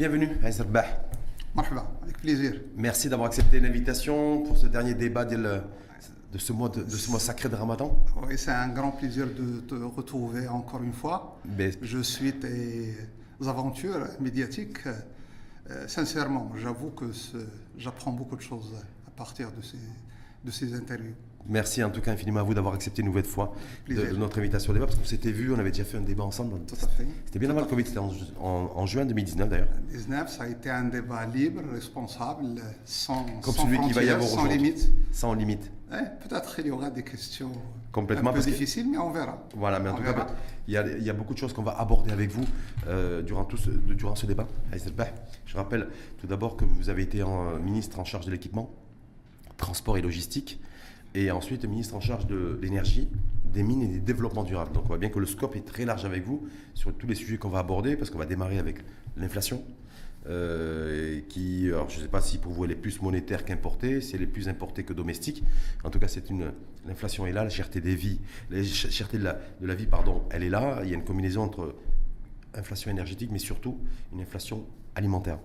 Bienvenue Zerbah. Marhaba, avec plaisir. Merci d'avoir accepté l'invitation pour ce dernier débat de, le- de ce, mois de, de ce mois sacré de Ramadan. Oui, c'est un grand plaisir de te retrouver encore une fois. Mais Je suis tes aventures médiatiques. Euh, sincèrement, j'avoue que j'apprends beaucoup de choses à partir de ces, de ces interviews. Merci en tout cas infiniment à vous d'avoir accepté une nouvelle fois de, notre invitation au débat parce qu'on s'était vu, on avait déjà fait un débat ensemble. C'était bien avant le Covid, c'était en, ju- en- en juin 2019 d'ailleurs. 19, ça a été un débat libre, responsable, sans, Comme sans celui qu'il va y avoir sans aujourd'hui. limite. Sans limite. Peut-être il y aura des questions Complètement, un peu que- difficiles, mais on verra. Voilà, mais en On tout cas, il y, a, il y a beaucoup de choses qu'on va aborder avec vous euh, durant, tout ce, durant ce débat. Je rappelle tout d'abord que vous avez été en, ministre en charge de l'équipement, transport et logistique, et ensuite ministre en charge de l'énergie, des mines et des développements durables. Donc on voit bien que le scope est très large avec vous sur tous les sujets qu'on va aborder, parce qu'on va démarrer avec l'inflation. euh, qui, alors je ne sais pas si pour vous elle est plus monétaire qu'importée, si elle est plus importée que domestique. En tout cas, c'est une l'inflation est là, la cherté des vies, la ch- cherté de la, de la vie, pardon, elle est là. Il y a une combinaison entre inflation énergétique, mais surtout une inflation alimentaire.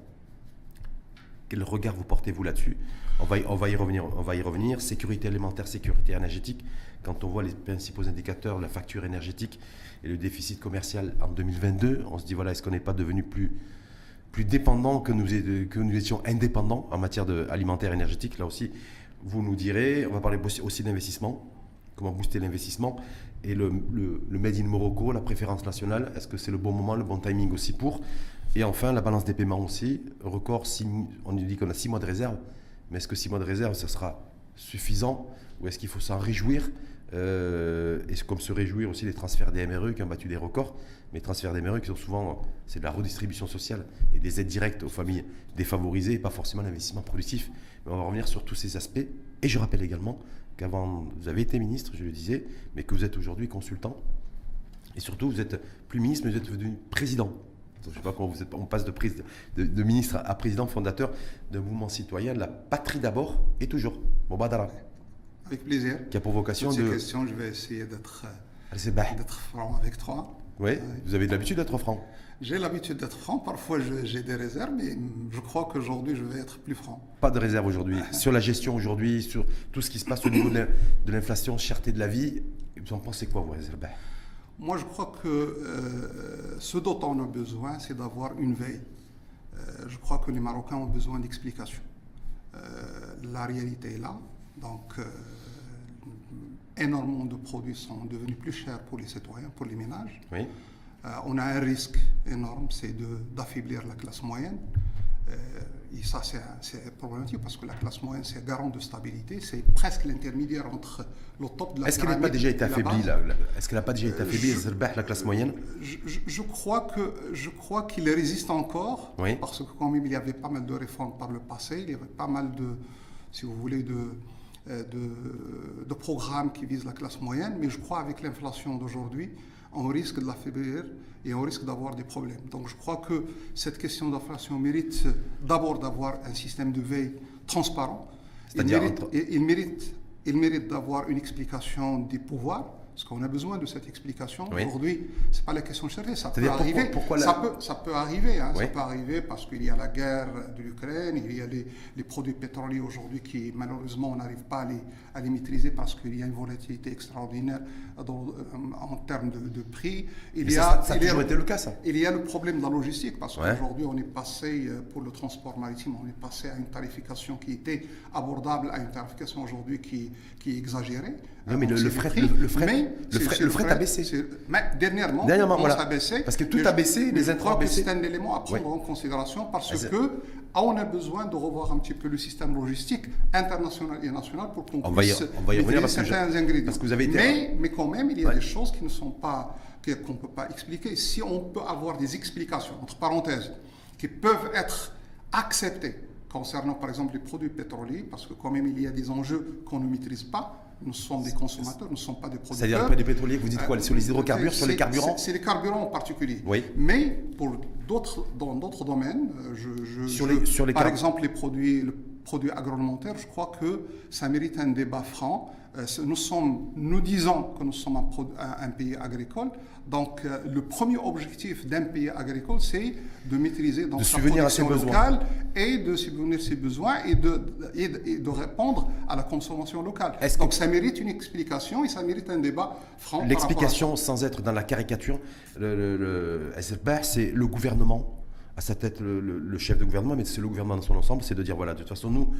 Quel regard vous portez-vous là-dessus? On va, y, revenir. On. Sécurité alimentaire, sécurité énergétique. Quand on voit les principaux indicateurs, la facture énergétique et le déficit commercial en 2022, on se dit voilà, est-ce qu'on n'est pas devenu plus dépendant que nous, étions indépendants en matière de alimentaire énergétique? Là aussi, vous nous direz. On va parler aussi- d'investissement. Comment booster l'investissement? Et le, Made in Morocco, la préférence nationale. Est-ce que c'est le bon moment, le bon timing aussi pour? Et enfin, la balance des paiements aussi. Record, on nous dit qu'on a 6 mois de réserve. Mais est-ce que 6 mois de réserve, ça sera suffisant Ou est-ce qu'il faut s'en réjouir? Euh, Et comme se réjouir aussi des transferts des MRE qui ont battu des records. Mais transferts des MRE qui sont souvent, c'est de la redistribution sociale et des aides directes aux familles défavorisées, et pas forcément l'investissement productif. Mais on va revenir sur tous ces aspects. Et je rappelle également qu'avant, vous avez été ministre, je le disais, mais que vous êtes aujourd'hui consultant. Et surtout, vous êtes plus ministre, mais vous êtes devenu président. Je ne sais pas comment vous êtes, on passe de, président- de, de ministre à président fondateur d'un mouvement citoyen, la patrie d'abord et toujours. Bon, Badara, Avec plaisir. qui a pour vocation Toutes ces de. questions, je vais essayer d'être euh, franc avec toi. Oui, vous avez de l'habitude d'être franc. J'ai l'habitude d'être franc, parfois j'ai des réserves, mais je crois qu'aujourd'hui je vais être plus franc. Pas de réserve aujourd'hui. Sur la gestion aujourd'hui, sur tout ce qui se passe au niveau de l'in- de l'inflation, cherté de la vie, vous en pensez quoi, vous Bah, Moi je crois que euh, ce dont on a besoin, c'est d'avoir une veille. Euh, je crois que les Marocains ont besoin d'explications. Euh, la réalité est là, donc énormément de produits sont devenus plus chers pour les citoyens, pour les ménages. Oui. On a un risque énorme, c'est d'affaiblir la classe moyenne. Et ça, c'est problématique parce que la classe moyenne, c'est garant de stabilité, c'est presque l'intermédiaire entre le top de la Est-ce qu'elle n'a pas déjà été affaiblie, là Est-ce qu'elle n'a pas déjà été affaiblie, je- la classe moyenne? Je, je- je crois que je crois qu'il résiste encore Oui. parce que quand même il y avait pas mal de réformes par le passé, il y avait pas mal de, si vous voulez, de euh, de, de programmes qui visent la classe moyenne, mais je crois avec l'inflation d'aujourd'hui, on risque de l'affaiblir et on risque d'avoir des problèmes. Donc je crois que cette question d'inflation mérite d'abord d'avoir un système de veille transparent. Il C'est-à-dire mérite, entre- il- il mérite, il mérite d'avoir une explication des pouvoirs, parce qu'on a besoin de cette explication. Oui. Aujourd'hui, c'est pas la question de chercher, ça peut pourquoi- arriver. pourquoi la- ça, peut, ça peut arriver, hein, Oui. ça peut arriver parce qu'il y a la guerre de l'Ukraine, il y a les, les produits pétroliers aujourd'hui qui malheureusement on n'arrive pas à les, à les maîtriser parce qu'il y a une volatilité extraordinaire dans- euh, en termes de, de prix. Il Mais y ça, a, ça- ça a il y a- toujours été le cas, ça. il y a le problème de la logistique parce Ouais. qu'aujourd'hui on est passé euh, pour le transport maritime, on est passé à une tarification qui était abordable à une tarification aujourd'hui qui, qui est exagérée. Non, mais le- fret- le- le fret- mais le fret- c'est le fret a baissé. Mais dernièrement, Dernièrement, voilà. à baisser. Parce que tout a baissé, les intrants ont baissé. C'est un élément à prendre en considération parce que ah, on a besoin de revoir un petit peu le système logistique international et national pour qu'on On va y- puisse on va y revenir que je- certains ingrédients. parce que vous avez été- mais, mais quand même, il y a Ouais. des choses qui ne sont pas qu'on ne peut pas expliquer. Si on peut avoir des explications, entre parenthèses, qui peuvent être acceptées concernant par exemple les produits pétroliers, parce que quand même il y a des enjeux qu'on ne maîtrise pas, nous sommes des consommateurs, nous ne sommes pas des producteurs. C'est-à-dire après les pétroliers, vous dites quoi Sur les hydrocarbures, sur les carburants C'est les carburants en particulier. Oui. Mais pour d'autres, dans d'autres domaines, euh, je, je- Sur je- les- sur les par exemple les produits, le produits agroalimentaires, je crois que ça mérite un débat franc. Euh, nous, sommes, nous disons que nous sommes un, pays agricole. Donc, euh, le premier objectif d'un pays agricole, c'est de maîtriser dans sa production locale et de subvenir ses besoins et de, et de, répondre à la consommation locale. Donc, ça mérite une explication et ça mérite un débat franc. L'explication, sans être dans la caricature, le, le, c'est le gouvernement à sa tête le, chef de gouvernement, mais c'est le gouvernement dans son ensemble, c'est de dire voilà, de toute façon, nous,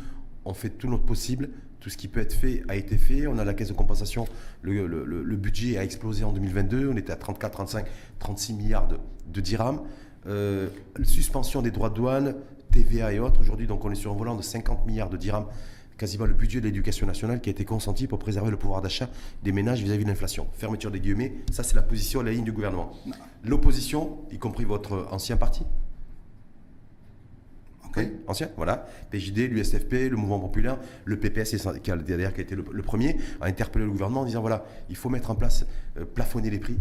on fait tout notre possible, tout ce qui peut être fait a été fait. On a la caisse de compensation, le, budget a explosé en 2022, on était à 34, 35, 36 milliards de, dirhams. Euh, suspension des droits de douane, TVA et autres. Aujourd'hui, donc, on est sur un volant de 50 milliards de dirhams, quasiment le budget de l'éducation nationale qui a été consenti pour préserver le pouvoir d'achat des ménages vis-à-vis de l'inflation. Fermeture des guillemets, ça c'est la position, la ligne du gouvernement. L'opposition, y compris votre ancien parti, ancien, voilà. PJD, l'USFP, le Mouvement Populaire, le PPS qui a, qui a été le, premier, a interpellé le gouvernement en disant voilà, il faut mettre en place, euh, plafonner les prix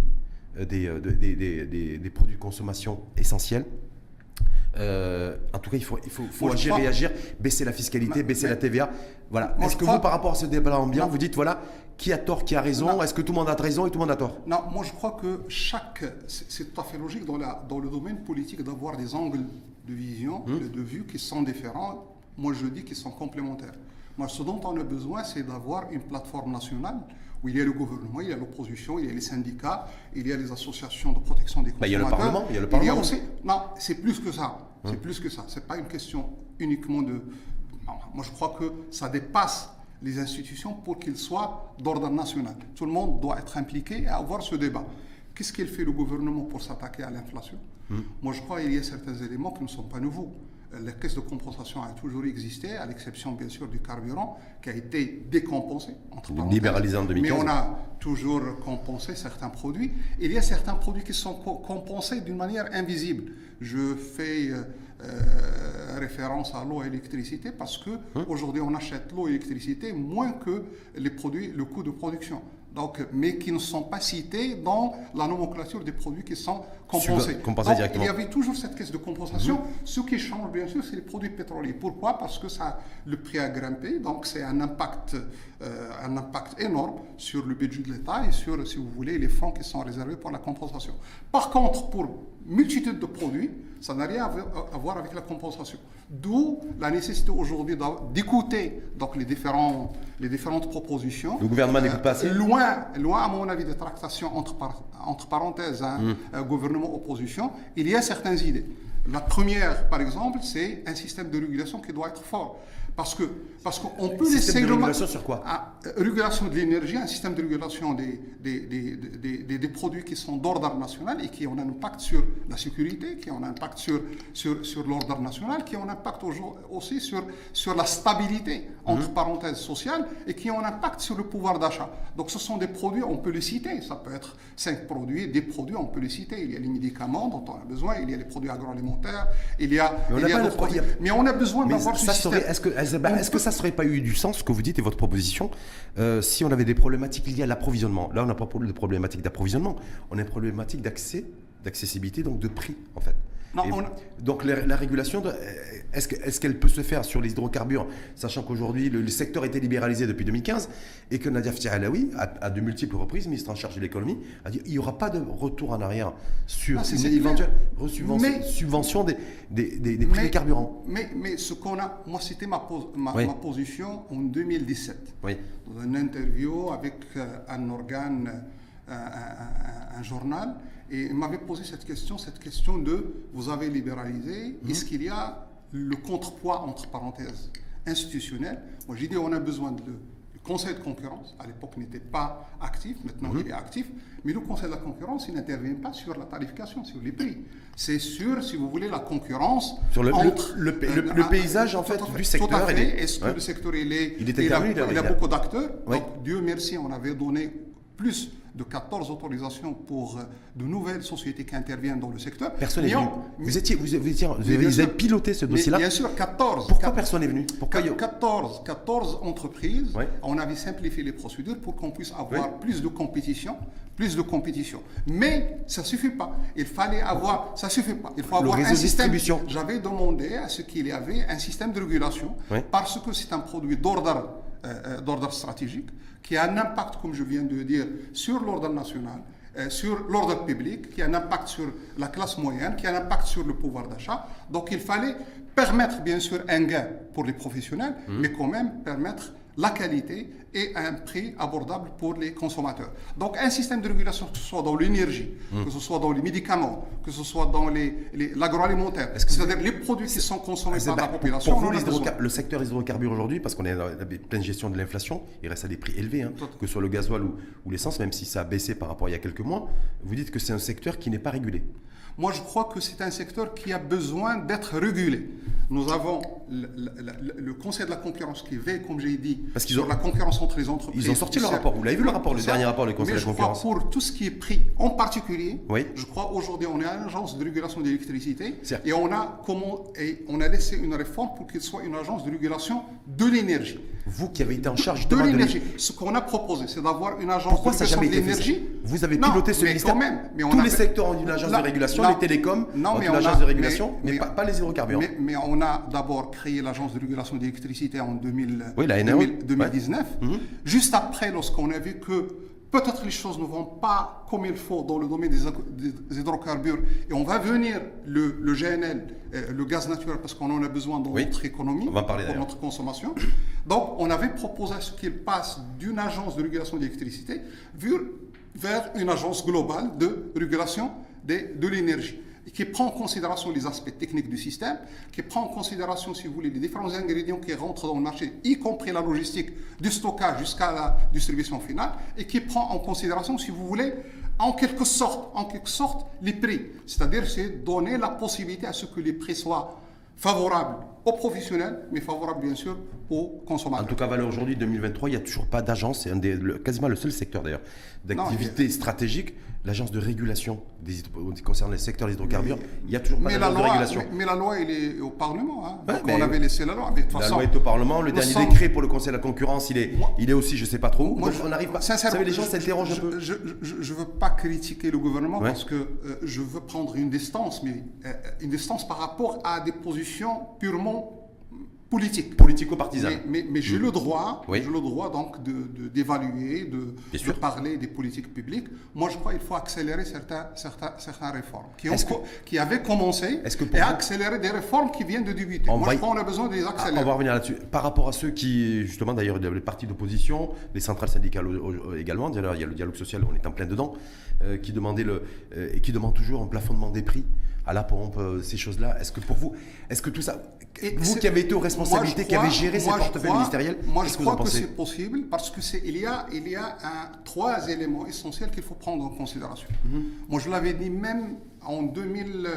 euh, euh, des, des, produits de consommation essentiels. en tout cas, il faut, il faut, agir, réagir, baisser la fiscalité, baisser la TVA. Voilà. Est-ce que vous, par rapport à ce débat ambiant, vous dites voilà, qui a tort, qui a raison? Est-ce que tout le monde a raison et tout le monde a tort? Non, moi je crois que chaque. C'est tout à fait logique dans, la, dans le domaine politique d'avoir des angles de vision, mmh. de vue qui sont différents. Moi, je dis qu'ils sont complémentaires. Moi, ce dont on a besoin, c'est d'avoir une plateforme nationale où il y a le gouvernement, il y a l'opposition, il y a les syndicats, il y a les associations de protection des consommateurs. Bah, il y a le Parlement, il y a le Parlement. aussi, non, c'est plus que ça. C'est mmh. plus que ça. C'est pas une question uniquement de. moi, je crois que ça dépasse les institutions pour qu'ils soient d'ordre national. Tout le monde doit être impliqué et avoir ce débat. Qu'est-ce qu'il fait le gouvernement pour s'attaquer à l'inflation? Hmm. Moi, je crois qu'il y a certains éléments qui ne sont pas nouveaux. Euh, la caisse de compensation a toujours existé, à l'exception bien sûr du carburant, qui a été décompensé. Entre Libéralisé en 2015. Mais on a toujours compensé certains produits. Il y a certains produits qui sont compensés d'une manière invisible. Je fais euh, euh, référence à l'eau et l'électricité parce que hmm. aujourd'hui on achète l'eau et l'électricité moins que les produits, le coût de production donc, mais qui ne sont pas cités dans la nomenclature des produits qui sont compensés. il y avait toujours cette caisse de compensation. Mhm. Ce qui change, bien sûr, c'est les produits pétroliers. Pourquoi? Parce que ça, le prix a grimpé, donc c'est un impact, euh, un impact énorme sur le budget de l'État et sur, si vous voulez, les fonds qui sont réservés pour la compensation. Par contre, pour multitude de produits, ça n'a rien à voir avec la compensation. D'où la nécessité aujourd'hui d'écouter donc les, différents, les différentes propositions. Le gouvernement n'écoute pas assez Loin, loin, à mon avis, des tractations entre, entre parenthèses, hein, hmm. euh, gouvernement-opposition, il y a certaines idées. La première, par exemple, c'est un système de régulation qui doit être fort. Parce que parce qu'on peut laisser de régulation sur quoi ah, euh, Régulation de l'énergie, un système de régulation des, des, des, des, produits qui sont d'ordre national et qui ont un impact sur la sécurité, qui ont un impact sur, sur, sur l'ordre national, qui ont un impact aussi sur, sur la stabilité, entre mhm. parenthèses, sociale, et qui ont un impact sur le pouvoir d'achat. Donc ce sont des produits, on peut les citer, ça peut être cinq produits, des produits, on peut les citer. Il y a les médicaments dont on a besoin, il y a les produits agroalimentaires, il y a... Mais on, a, produits, mais on a besoin d'avoir ce système. Est-ce que, est que ça serait pas eu du sens, ce que vous dites et votre proposition, euh, si on avait des problématiques liées à l'approvisionnement? Là, on n'a pas de problématique d'approvisionnement, on a une problématique d'accès, d'accessibilité, donc de prix, en fait. Donc la, régulation, est-ce qu'elle peut se faire sur les hydrocarbures, sachant qu'aujourd'hui le, secteur était libéralisé depuis 2015 et que Nadia Alaoui, à, de multiples reprises, ministre en charge de l'économie, a dit qu'il n'y aura pas de retour en arrière sur ah, une éventuelle subvention des, des, prix des carburants. Mais, mais ce qu'on a, moi c'était ma, ma, position en 2017, oui. dans une interview avec euh, un organe, euh, un journal. Et il m'avait posé cette question, cette question de vous avez libéralisé, mhm. est-ce qu'il y a le contrepoids, entre parenthèses, institutionnel? Moi j'ai dit on a besoin de le Conseil de concurrence, à l'époque n'était pas actif, maintenant mhm. il est actif, mais le Conseil de la concurrence, il n'intervient pas sur la tarification, sur les prix. C'est sur, si vous voulez, la concurrence sur le, le, le, paysage en fait du secteur. Tout à fait. Est-ce que le secteur il est, il, il, a, il a, beaucoup d'acteurs? Donc Dieu merci, on avait donné plus de 14 autorisations pour euh, de nouvelles sociétés qui interviennent dans le secteur. Personne n'est venu. Vous, étiez, vous, étiez- vous avez, vous piloté ce dossier-là. Bien sûr, 14. Pourquoi 14 personne n'est venu? Pourquoi il y a- 14, 14 entreprises, on avait simplifié les procédures pour qu'on puisse avoir Oui. plus de compétition, plus de compétition. Mais ça suffit pas. Il fallait avoir, ça suffit pas. Il faut avoir un de système. J'avais demandé à ce qu'il y avait un système de régulation Oui. parce que c'est un produit d'ordre d'ordre stratégique qui a un impact, comme je viens de le dire, sur l'ordre national, euh, sur l'ordre public, qui a un impact sur la classe moyenne, qui a un impact sur le pouvoir d'achat. Donc il fallait permettre bien sûr un gain pour les professionnels, mais quand même permettre la qualité et un prix abordable pour les consommateurs. Donc un système de régulation, que ce soit dans l'énergie, que ce soit dans les médicaments, que ce soit dans les- les- l'agroalimentaire, c'est-à-dire les produits qui sont consommés par la population, pour vous, les le secteur hydrocarbures aujourd'hui, parce qu'on est dans la pleine gestion de l'inflation, il reste à des prix élevés, hein, que ce soit le gasoil ou, ou l'essence, même si ça a baissé par rapport à il y a quelques mois. Vous dites que c'est un secteur qui n'est pas régulé. Moi, je crois que c'est un secteur qui a besoin d'être régulé. Nous avons le, le- le- le Conseil de la concurrence qui veille, comme j'ai dit, Parce qu'ils sur ont- la concurrence entre les entreprises. Ils ont sorti le rapport. Vous l'avez vu le rapport, le Ça, dernier rapport du Conseil mais de la je crois concurrence pour tout ce qui est prix en particulier, Oui. je crois aujourd'hui on est à l'agence de régulation de l'électricité et on a comment et on a laissé une réforme pour qu'il soit une agence de régulation de l'énergie. Vous qui avez été en charge De de l'énergie. Ce qu'on a proposé, c'est d'avoir une agence Pourquoi de régulation jamais de l'énergie. Vous avez Non, piloté ce mais ministère? quand même, mais on Tous a les secteurs ont une agence de régulation, là- les télécoms Non, mais une on a- agence de régulation, mais, mais- pas, pas les hydrocarbures. Mais, mais on a d'abord créé l'agence de régulation de l'électricité en 2000, Oui, la NRE, 2000 2019. Mhm. Juste après, lorsqu'on a vu que peut-être les choses ne vont pas comme il faut dans le domaine des, hydrocarbures et on va venir le, le GNL, euh, le gaz naturel, parce qu'on en a besoin dans Oui. notre économie, pour notre consommation. Donc, on avait proposé à ce qu'il passe d'une agence de régulation vers- vers une agence globale de régulation de l'énergie qui prend en considération les aspects techniques du système, qui prend en considération, si vous voulez, les différents ingrédients qui rentrent dans le marché, y compris la logistique du stockage jusqu'à la distribution finale, et qui prend en considération, si vous voulez, en quelque sorte, en quelque sorte, les prix. C'est-à-dire, c'est donner la possibilité à ce que les prix soient favorables aux professionnels, mais favorables bien sûr aux En consommateurs. tout cas, Valeur aujourd'hui 2023, il n'y a toujours pas d'agence. C'est un des, le- quasiment le seul secteur d'ailleurs d'activité stratégique, l'agence de régulation des, hydro- concernant les secteurs des hydrocarbures. Il n'y a toujours pas d'agence de loi, régulation. mais, mais la loi, elle est au Parlement. Hein. Ouais, on avait laissé la loi. Mais La façon, loi est au Parlement, le dernier décret pour le Conseil de la concurrence, il est, Moi- il est aussi, je sais pas trop. où. Moi, je- on n'arrive pas. Vous sincèrement, savez, les gens s'interrogent un peu. Je ne veux pas critiquer le gouvernement Ouais. parce que euh, je veux prendre une distance, mais euh, une distance par rapport à des positions purement politiques. Politico-partisan. Mais, mais- mais j'ai le droit, Oui. j'ai le droit donc de- de- d'évaluer, de, parler des politiques publiques. Moi, je crois qu'il faut accélérer certains, certains, certaines réformes qui, ont Est-ce que- co- qui avaient commencé que et vous- accélérer des réformes qui viennent de débuter. On Moi, va je crois qu'on a besoin de les Ah, accélérer. on va revenir là-dessus. Par rapport à ceux qui, justement, d'ailleurs, les partis d'opposition, les centrales syndicales également, d'ailleurs, il y a le dialogue social, on est en plein dedans, euh, qui demandaient le, euh, qui demandent toujours un plafonnement des prix à la pompe, ces choses-là. Est-ce que pour vous, est-ce que tout ça, Et vous qui avez été aux Moi, responsabilités, qui avez géré ces portefeuilles ministériels, Moi, je crois que c'est possible parce que c'est il y a il y a un- trois éléments essentiels qu'il faut prendre en considération. Mhm. Moi, je l'avais dit même en 2000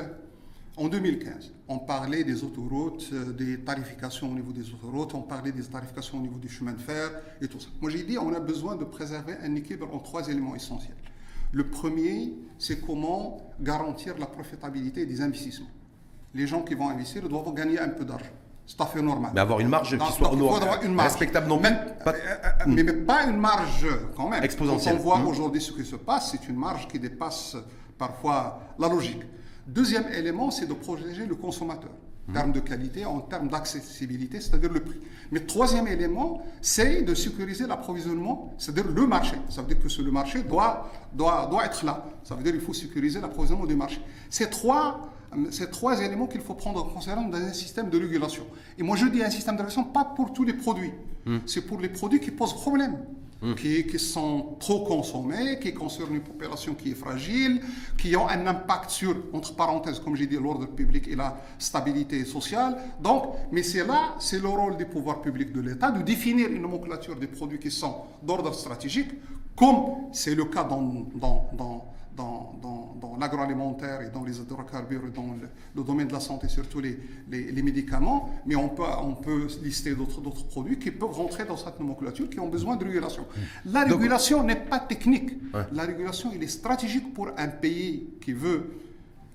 en 2015. On parlait des autoroutes, euh, des tarifications au niveau des autoroutes, on parlait des tarifications au niveau du chemin de fer et tout ça. Moi, j'ai dit on a besoin de préserver un équilibre en trois éléments essentiels. Le premier, c'est comment garantir la profitabilité des investissements. Les gens qui vont investir doivent gagner un peu d'argent. C'est tout à fait normal. Mais avoir une marge qui Donc, soit donc, il faut honorable, avoir une marge. respectable non mais, plus, pas- euh, euh, mais, mais pas une marge quand même. Exponentielle. Quand on voit Mhm. aujourd'hui ce qui se passe, c'est une marge qui dépasse parfois la logique. Deuxième élément, c'est de protéger le consommateur en termes de qualité, en termes d'accessibilité, c'est-à-dire le prix. Mais troisième élément, c'est de sécuriser l'approvisionnement, c'est-à-dire le marché. Ça veut dire que le marché doit, doit, doit être là. Ça veut dire qu'il faut sécuriser l'approvisionnement du marché. Ces trois, ces trois éléments qu'il faut prendre en considération dans un système de régulation. Et moi, je dis un système de régulation pas pour tous les produits. C'est pour les produits qui posent problème. Qui, qui sont trop consommés, qui concernent une population qui est fragile, qui ont un impact sur, entre parenthèses, comme j'ai dit, l'ordre public et la stabilité sociale. Donc, mais c'est là, c'est le rôle des pouvoirs publics de l'État de définir une nomenclature des produits qui sont d'ordre stratégique, comme c'est le cas dans, dans, dans, dans, dans, l'agroalimentaire et dans les hydrocarbures et dans le, domaine de la santé, surtout les, les, médicaments, mais on peut, on peut lister d'autres produits qui peuvent rentrer dans cette nomenclature, qui ont besoin de régulation. La régulation n'est pas technique. La régulation, il est stratégique pour un pays qui veut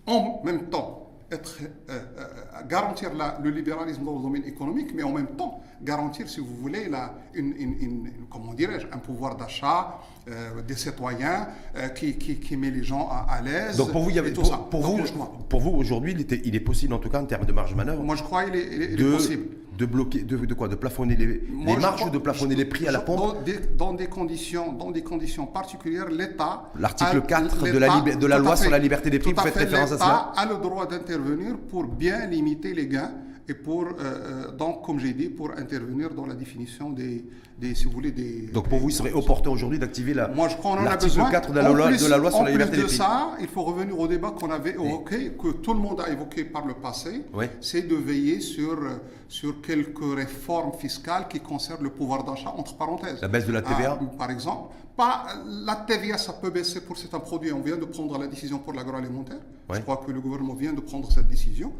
en même temps être, euh, euh, garantir le libéralisme dans le domaine économique, mais en même temps garantir, si vous voulez, la, une, une, comment dirais-je, un pouvoir d'achat euh, des citoyens qui, qui, met les gens à, l'aise. Donc pour vous, il y avait, tout pour, ça. Pour, vous, pour vous aujourd'hui, il, il, est possible, en tout cas en termes de marge de manœuvre. Moi, je crois est, est possible de bloquer, de, de, quoi De plafonner les, les marges ou de plafonner les prix à la pompe dans des, dans des, conditions, dans des conditions particulières, l'État. L'article 4 de la, de la loi sur la liberté des prix, vous faites référence à cela a le droit d'intervenir pour bien limiter les gains et pour, euh, euh, donc, comme j'ai dit, pour intervenir dans la définition des, des si vous voulez, des... Donc pour vous, il serait opportun aujourd'hui d'activer la, Moi, je crois l'article 4 de la, loi, de la loi sur la liberté des de ça, il faut revenir au débat qu'on avait évoqué, que tout le monde a évoqué par le passé, c'est de veiller sur, sur quelques réformes fiscales qui concernent le pouvoir d'achat, entre parenthèses. La baisse de la TVA ah, Par exemple. Pas, la TVA, ça peut baisser pour certains produits. On vient de prendre la décision pour l'agroalimentaire. Je crois que le gouvernement vient de prendre cette décision.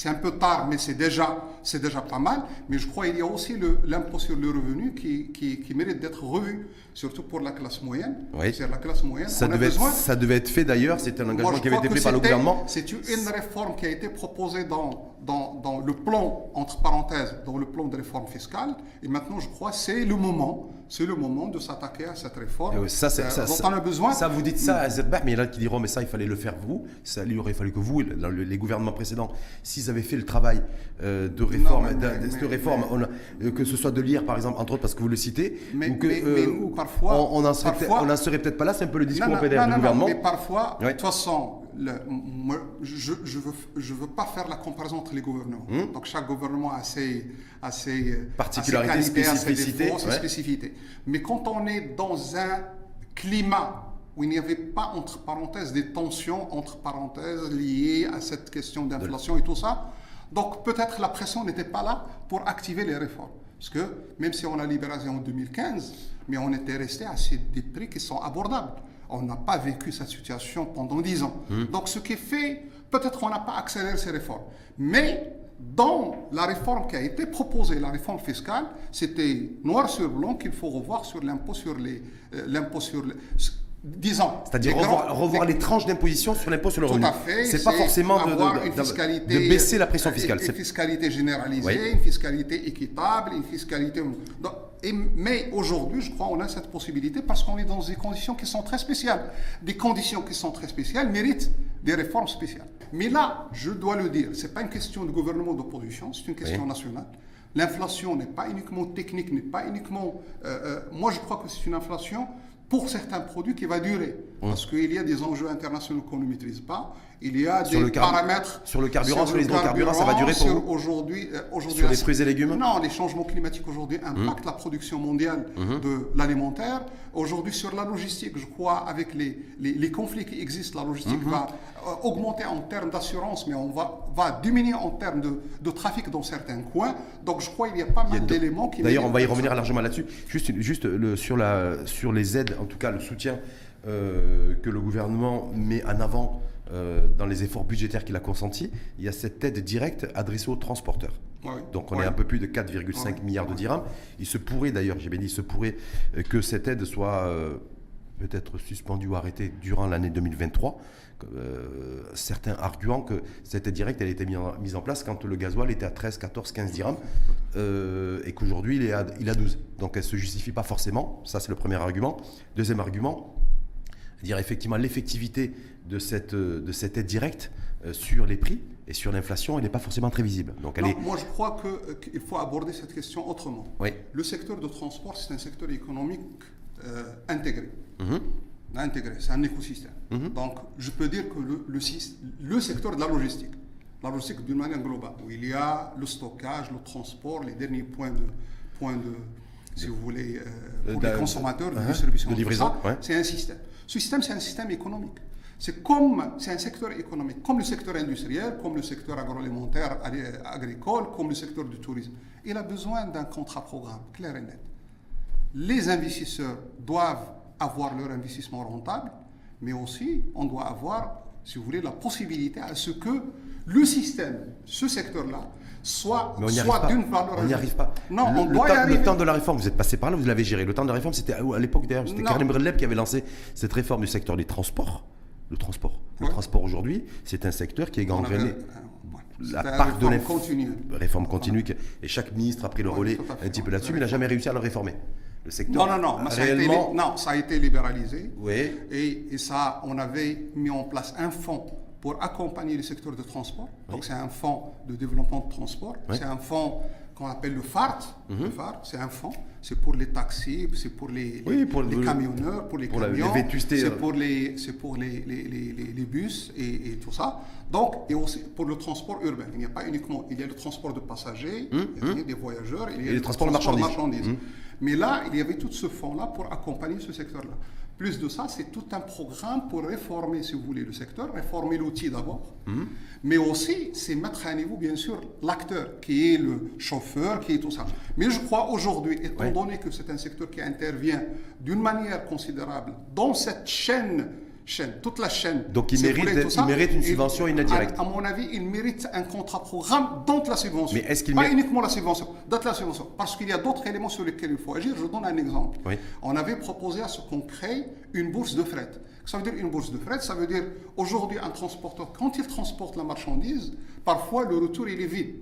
C'est un peu tard, mais c'est déjà, c'est déjà pas mal. Mais je crois qu'il y a aussi l'impôt sur le revenu qui, qui, mérite d'être revu, surtout pour la classe moyenne. Oui. C'est la classe moyenne. Ça, devait être, ça devait être fait d'ailleurs, c'était un engagement qui avait été pris par le gouvernement. C'est une réforme qui a été proposée dans, dans, dans, le plan, entre parenthèses, dans le plan de réforme fiscale. Et maintenant, je crois c'est le moment c'est le moment de s'attaquer à cette réforme. ça, c'est, euh, ça, dont on a besoin. Ça, vous dites ça à Zedbach, mais il y en a qui diront, mais ça, il fallait le faire vous. Ça, il aurait fallu que vous, les gouvernements précédents, s'ils avaient fait le travail euh, de réforme, de, réforme euh, que ce soit de lire, par exemple, entre autres, parce que vous le citez, mais, ou que, parfois, on n'en serait, peut-être pas là, c'est un peu le discours non, du gouvernement. mais parfois, de toute façon, je ne je veux, je veux pas faire la comparaison entre les gouvernements. Hmm? Donc chaque gouvernement a ses, a ses particularités, spécificités, spécificités. Mais quand on est dans un climat où il n'y avait pas, entre parenthèses, des tensions, entre parenthèses, liées à cette question d'inflation et tout ça, donc peut-être la pression n'était pas là pour activer les réformes. Parce que même si on a libéralisé en 2015, mais on était resté à des prix qui sont abordables. On n'a pas vécu cette situation pendant dix ans. Hmm. Donc ce qui fait, peut-être on n'a pas accéléré ces réformes. Mais dans la réforme qui a été proposée, la réforme fiscale, c'était noir sur blanc qu'il faut revoir sur l'impôt sur les, euh, l'impôt sur les. C'est-à-dire revoir, les, tranches d'imposition sur l'impôt sur le revenu. Tout à fait. C'est pas forcément de, de, baisser la pression fiscale. Une fiscalité généralisée, une fiscalité équitable, une fiscalité. Et, mais aujourd'hui, je crois, on a cette possibilité parce qu'on est dans des conditions qui sont très spéciales. Des conditions qui sont très spéciales méritent des réformes spéciales. Mais là, je dois le dire, ce n'est pas une question de gouvernement d'opposition, c'est une question nationale. L'inflation n'est pas uniquement technique, n'est pas uniquement. Euh, euh, moi, je crois que c'est une inflation pour certains produits qui va durer. Parce qu'il y a des enjeux internationaux qu'on ne maîtrise pas. Il y a des paramètres. Sur le carburant, sur, les hydrocarbures, ça va durer pour vous Aujourd'hui, euh, aujourd'hui, Sur les fruits et légumes Non, les changements climatiques aujourd'hui impactent la production mondiale mmh. de l'alimentaire. Aujourd'hui, sur la logistique, je crois, avec les, les, conflits qui existent, la logistique mmh. va euh, augmenter en termes d'assurance, mais on va, va diminuer en termes de, de, trafic dans certains coins. Donc, je crois qu'il y a pas mal d'éléments qui. D'ailleurs, on va y revenir largement là-dessus. Juste, juste le, sur, la, sur les aides, en tout cas le soutien euh, que le gouvernement met en avant euh, dans les efforts budgétaires qu'il a consentis, il y a cette aide directe adressée aux transporteurs. Donc on est un peu plus de 4,5 milliards de dirhams. Il se pourrait d'ailleurs, j'ai bien dit, il se pourrait euh, que cette aide soit euh, peut-être suspendue ou arrêtée durant l'année 2023. certains arguant que cette aide directe elle été mise en, place quand le gasoil était à 13, 14, 15 dirhams et qu'aujourd'hui il, est à, il a 12. Donc elle ne se justifie pas forcément. Ça c'est le premier argument. Deuxième argument, dire effectivement l'effectivité de cette, euh, de cette aide directe euh, sur les prix et sur l'inflation, elle n'est pas forcément très visible. Donc elle est... Moi, je crois euh, qu'il faut aborder cette question autrement. Oui. Le secteur de transport, c'est un secteur économique intégré. Mhm. Intégré, c'est un écosystème. Mhm. Donc, je peux dire que le, le, le secteur de la logistique, la logistique d'une manière globale, où il y a le stockage, le transport, les derniers points de, points de si vous voulez, pour les consommateurs, de, uh-huh. distribution, de livraison, c'est un système. Ce système, c'est un système économique. C'est comme, c'est un secteur économique, comme le secteur industriel, comme le secteur agroalimentaire, agricole, comme le secteur du tourisme. Il a besoin d'un contrat-programme clair et net. Les investisseurs doivent avoir leur investissement rentable, mais aussi on doit avoir, si vous voulez, la possibilité à ce que le système, ce secteur-là, soit, soit d'une valeur On n'y arrive pas. Non, le, on le doit temps, y arriver. le temps de la réforme, vous êtes passé par là, vous l'avez géré. Le temps de la réforme, c'était à l'époque d'ailleurs, c'était. Karim Releb qui avait lancé cette réforme du secteur des transports. Le transport. Le Ouais. transport aujourd'hui, c'est un secteur qui est gangréné. euh. La part de réforme l'inf- continue. réforme continue et chaque ministre a pris le relais un petit peu là-dessus, mais il n'a jamais réussi à le réformer. Le secteur Non, non, non, mais ça a, été, réellement, non, ça a été libéralisé. oui, Et, et ça, on avait mis en place un fonds pour accompagner le secteur de transport. Donc, c'est un fonds de développement de transport. Oui. C'est un fonds qu'on appelle le FART. Mhm. Le FART, c'est un fonds. C'est pour les taxis, c'est pour les, Oui, les- pour les le- camionneurs, pour les pour camions. C'est euh. pour les, c'est pour les, les, les- bus et, et tout ça. Donc, et aussi pour le transport urbain. Il n'y a pas uniquement, il y a le transport de passagers, il y a des voyageurs, il y a le transport de marchandises. Hum. mais là, il y avait tout ce fonds-là pour accompagner ce secteur-là. Plus de ça, c'est tout un programme pour réformer, si vous voulez, le secteur, réformer l'outil d'abord, Hum. mais aussi, c'est mettre à niveau, bien sûr, l'acteur, qui est le chauffeur, qui est tout ça. Mais je crois aujourd'hui, étant Ouais. donné que c'est un secteur qui intervient d'une manière considérable dans cette chaîne, chaîne toute la chaîne. Donc, il mérite ça, il mérite une subvention indirecte. À, à mon avis, il mérite un contrat programme dans la subvention. Mais est-ce qu'il Pas mérite- uniquement la subvention, dans la subvention. Parce qu'il y a d'autres éléments sur lesquels il faut agir. Je donne un exemple. Oui. On avait proposé à ce qu'on crée une bourse de fret. Ça veut dire une bourse de fret, ça veut dire aujourd'hui un transporteur, quand il transporte la marchandise, parfois le retour il est vide.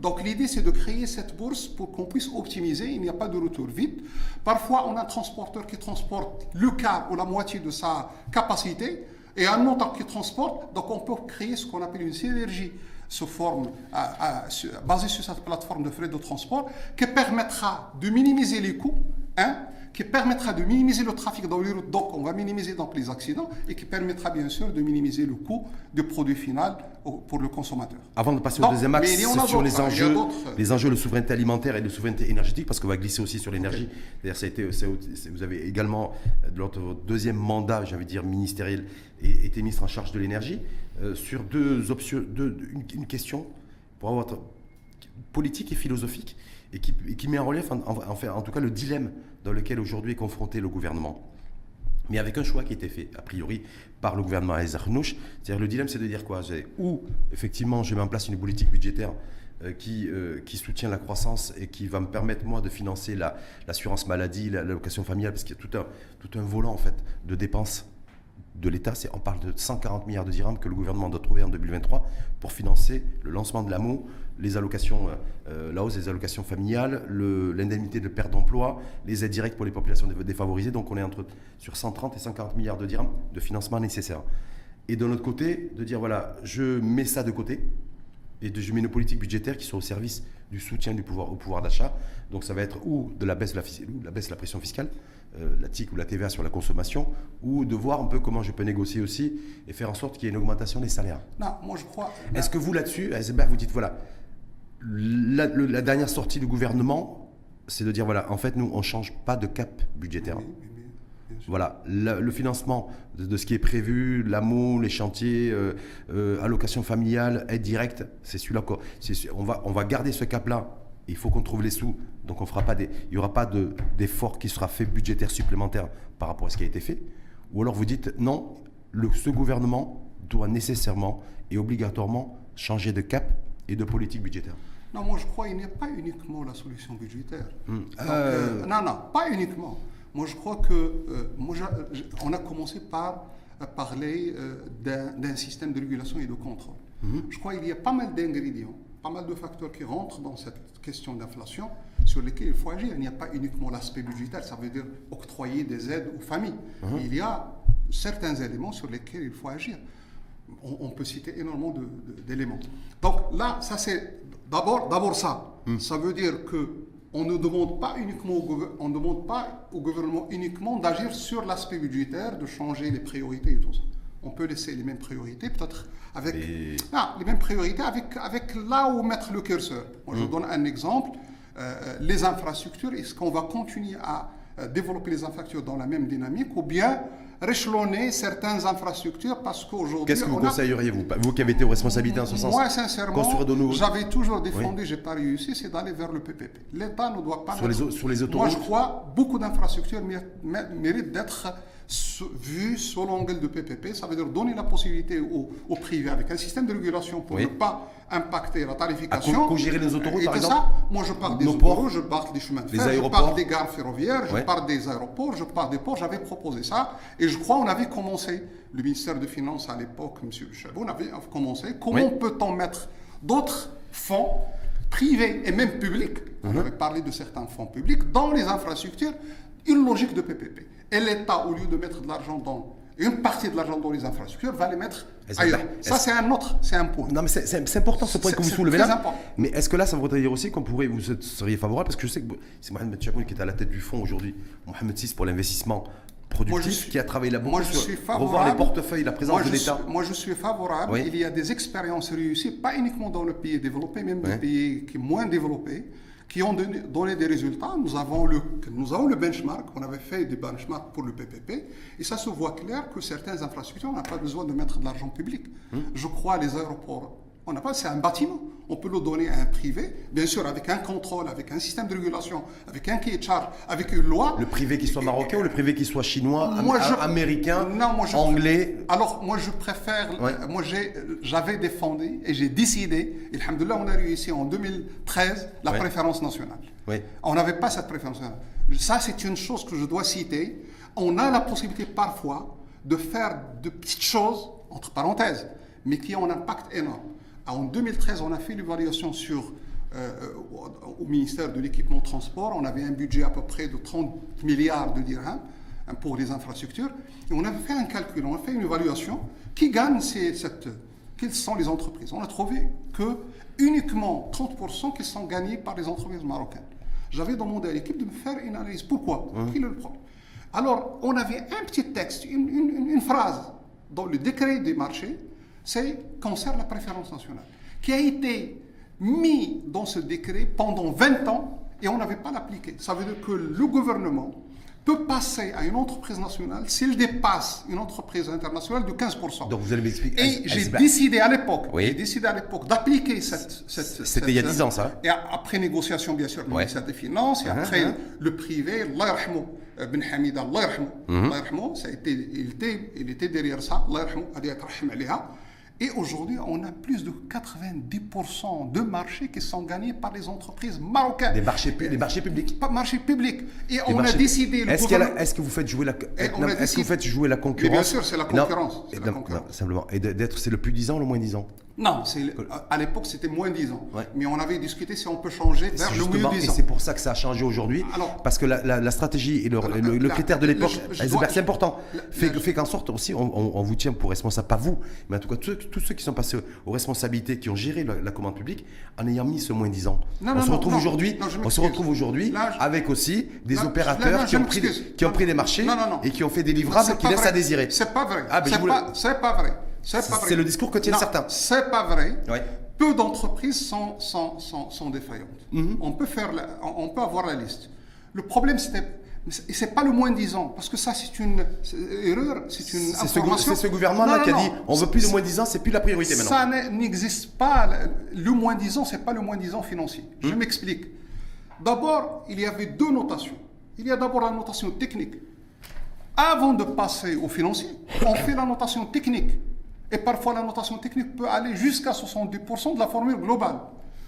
Donc l'idée c'est de créer cette bourse pour qu'on puisse optimiser, il n'y a pas de retour vide. Parfois on a un transporteur qui transporte le quart ou la moitié de sa capacité et un autre qui transporte, donc on peut créer ce qu'on appelle une synergie sous forme, à- à- sur- basée sur cette plateforme de frais de transport, qui permettra de minimiser les coûts, hein, qui permettra de minimiser le trafic dans les routes, donc on va minimiser donc les accidents, et qui permettra bien sûr de minimiser le coût du produit final pour le consommateur. Avant de passer au Donc, deuxième axe, sur les hein, enjeux, les enjeux de souveraineté alimentaire et de souveraineté énergétique, parce qu'on va glisser aussi sur l'énergie. D'ailleurs, ça a été, vous avez également, lors de votre deuxième mandat, de dire ministériel, et- été ministre en charge de l'énergie, euh, sur deux options, deux- une, une question pour avoir votre politique et philosophique, et qui, et qui met en relief, en, en- en fait, en tout cas, le dilemme dans lequel aujourd'hui est confronté le gouvernement. Mais avec un choix qui a été fait, a priori, par le gouvernement à Zarnouch. C'est-à-dire, le dilemme, c'est de dire quoi? Ou, effectivement, je mets en place une politique budgétaire euh, qui, euh, qui soutient la croissance et qui va me permettre, moi, de financer la- l'assurance maladie, la- l'allocation familiale, parce qu'il y a tout un, tout un volant, en fait, de dépenses de l'État. On parle de 140 milliards de dirhams que le gouvernement doit trouver en 2023 pour financer le lancement de l'AMO, les allocations, euh, euh, la hausse des allocations familiales, le- l'indemnité de perte d'emploi, les aides directes pour les populations dé- défavorisées. Donc on est entre, sur 130 et 140 milliards de dirhams de financement nécessaire. Et de l'autre côté, de dire voilà, je mets ça de côté et de, je mets une politique budgétaire qui soit au service du soutien du pouvoir, au pouvoir d'achat. Donc ça va être ou de la baisse de la, ou baisse de la pression fiscale, euh, la TIC ou la TVA sur la consommation, ou de voir un peu comment je peux négocier aussi et faire en sorte qu'il y ait une augmentation des salaires. Non, moi je crois. Est-ce que vous là-dessus, Heisenberg, vous dites voilà, la, le- la dernière sortie du gouvernement, c'est de dire voilà, en fait nous on change pas de cap budgétaire. Oui, oui, oui, bien sûr. Voilà, le, le financement de, de ce qui est prévu, l'AMO, les chantiers, euh, euh, allocation familiale, aide directe, c'est celui-là. On va, on va garder ce cap-là. Il faut qu'on trouve les sous. Donc on fera pas des, il n'y aura pas de- d'effort qui sera fait budgétaire supplémentaire par rapport à ce qui a été fait. Ou alors vous dites non, le, ce gouvernement doit nécessairement et obligatoirement changer de cap et de politique budgétaire. Non, moi je crois qu'il n'y a pas uniquement la solution budgétaire. Donc, Euh, euh, non, non, pas uniquement. Moi je crois que, euh, moi, on a commencé par parler d'un système de régulation et de contrôle. Je crois qu'il y a pas mal d'ingrédients, pas mal de facteurs qui rentrent dans cette question d'inflation sur lesquels il faut agir. Il n'y a pas uniquement l'aspect budgétaire, ça veut dire octroyer des aides aux familles. Il y a certains éléments sur lesquels il faut agir on, on peut citer énormément d'éléments. Donc là, ça c'est d'abord, d'abord ça. Ça veut dire que on ne demande pas uniquement au, on demande pas au gouvernement uniquement d'agir sur l'aspect budgétaire, de changer les priorités et tout ça. On peut laisser les mêmes priorités, peut-être avec Et- Ah, les mêmes priorités, avec, avec là où mettre le curseur. Moi, je donne un exemple. Euh, les infrastructures, est-ce qu'on va continuer à euh, développer les infrastructures dans la même dynamique ou bien réchelonner certaines infrastructures parce qu'aujourd'hui... Qu'est-ce que vous on a- conseilleriez, vous, vous qui avez été aux responsabilités en ce sens Moi, sincèrement, nouveaux- j'avais toujours défendu, j'ai pas réussi, c'est d'aller vers le PPP. L'État ne doit pas... Sur les sur les Moi, autoroutes je crois beaucoup d'infrastructures mé- mé- méritent d'être vu sous l'angle de PPP, ça veut dire donner la possibilité au, au privé avec un système de régulation pour Oui. ne pas impacter la tarification. co- co-gérer les autoroutes, Et par exemple ça, moi je parle des Nos autoroutes, ports je parle des chemins de Les fer, je parle des gares ferroviaires, je parle des aéroports, je parle des ports. J'avais proposé ça et je crois on avait commencé, le ministère de Finances à l'époque, M. Chabot, on avait commencé. Comment Oui. peut-on mettre d'autres fonds privés et même publics, On avait parlé de certains fonds publics, dans les infrastructures, une logique de PPP. Et l'État, au lieu de mettre de l'argent dans une partie de l'argent dans les infrastructures, va les mettre ailleurs. Ça, c'est un autre, c'est un point. Non, mais c'est- important ce point que vous soulevez là. important. Mais est-ce que là, ça voudrait dire aussi qu'on pourrait, vous seriez favorable? Parce que je sais que c'est Mohamed Chakoun qui est à la tête du fonds aujourd'hui, Mohamed VI pour l'investissement productif, Moi, je suis- qui a travaillé là beaucoup Moi, je sur suis revoir les portefeuilles, la présence Moi, de l'État. Moi, je suis favorable. Oui. Il y a des expériences réussies, pas uniquement dans le pays développé, même Ouais. des pays qui moins développés, qui ont donné, donné des résultats. Nous avons, le, nous avons le benchmark. On avait fait des benchmarks pour le PPP. Et ça se voit clair que certaines infrastructures, on n'a pas besoin de mettre de l'argent public. Hum. Je crois les aéroports. On n'a pas, c'est un bâtiment. On peut le donner à un privé, bien sûr, avec un contrôle, avec un système de régulation, avec un cahier de charge, avec une loi. Le privé qui soit marocain ou le privé qui soit chinois, am- Moi, je- américain, Non, moi, je- anglais Alors, moi, je préfère. Ouais. Moi, j'ai, j'avais défendu et j'ai décidé. Et alhamdoulilah, on a réussi en 2013 la Ouais. préférence nationale. On n'avait pas cette préférence nationale. Ça, c'est une chose que je dois citer. On a la possibilité parfois de faire de petites choses, entre parenthèses, mais qui ont un impact énorme. En 2013, on a fait l'évaluation sur euh, au- au ministère de l'équipement transport. On avait un budget à peu près de 30 milliards de dirhams hein, pour les infrastructures. Et on avait fait un calcul, on a fait une évaluation. Qui gagne ces, cette, Quelles sont les entreprises? On a trouvé que uniquement 30% qui sont gagnés par les entreprises marocaines. J'avais demandé à l'équipe de me faire une analyse. Pourquoi? Quel est le problème? Alors, on avait un petit texte, une, une- une phrase dans le décret des marchés, c'est concerne la préférence nationale, qui a été mis dans ce décret pendant 20 ans et on n'avait pas l'appliqué. Ça veut dire que le gouvernement peut passer à une entreprise nationale s'il dépasse une entreprise internationale de 15%. Donc vous allez m'expliquer. Et j'ai Aziz- décidé à l'époque, Oui. j'ai décidé à l'époque d'appliquer cette, cette- C'était il y a 10 ans, ça. Et après négociation, bien sûr, du Ouais. ministère des Finances, et Uh-huh, après uh-huh. le privé, Allah Ben Hamida, Allah yarhamou, ça a été, il, était, il était derrière ça, Allah Et aujourd'hui, on a plus de 90% de marchés qui sont gagnés par les entreprises marocaines. Des marchés, publics. Pas marchés publics. Et on a décidé. le Est-ce, est-ce que vous faites jouer la, non, est-ce que vous faites jouer la concurrence bien sûr, c'est la concurrence, la non, concurrence. simplement. Et d'être, c'est le plus 10 ans ou le moins 10 ans Non, à l'époque, c'était moins 10 ans. Ouais. Mais on avait discuté si on peut changer vers le et 10 ans. c'est pour ça que ça a changé aujourd'hui. Parce que la, la- la stratégie et le, Alors, le- le la- critère de l'époque, Ber, c'est important, fait, fait qu'en sorte aussi, on, on- on vous tient pour responsable, pas vous, mais en tout cas tous, tous ceux qui sont passés aux responsabilités, qui ont géré la, commande publique, en ayant mis ce moins 10 ans. Non, on non, se retrouve non. on se m'excuse. retrouve aujourd'hui avec aussi des opérateurs là, qui, ont pris, qui ont pris des marchés et qui ont fait des livrables qui laissent à désirer. C'est pas vrai. Ah, ben, c'est pas vrai. C'est, le discours que tiennent certains. C'est pas vrai. Ouais. Peu d'entreprises sont, sont, sont, sont défaillantes. Mhm. on, peut faire la- on peut avoir la liste. Le problème, c'était. Et c'est pas le moins 10 ans, parce que ça, c'est une erreur, c'est une information. c'est ce gouvernement-là qui a dit on veut plus de moins 10 ans, c'est plus la priorité maintenant. Ça n'existe pas. Le- moins 10 ans, c'est pas le moins 10 ans financier. Je m'explique. D'abord, il y avait deux notations. Il y a d'abord la notation technique. Avant de passer au financier, on fait la notation technique. Et parfois, la notation technique peut aller jusqu'à 70% de la formule globale.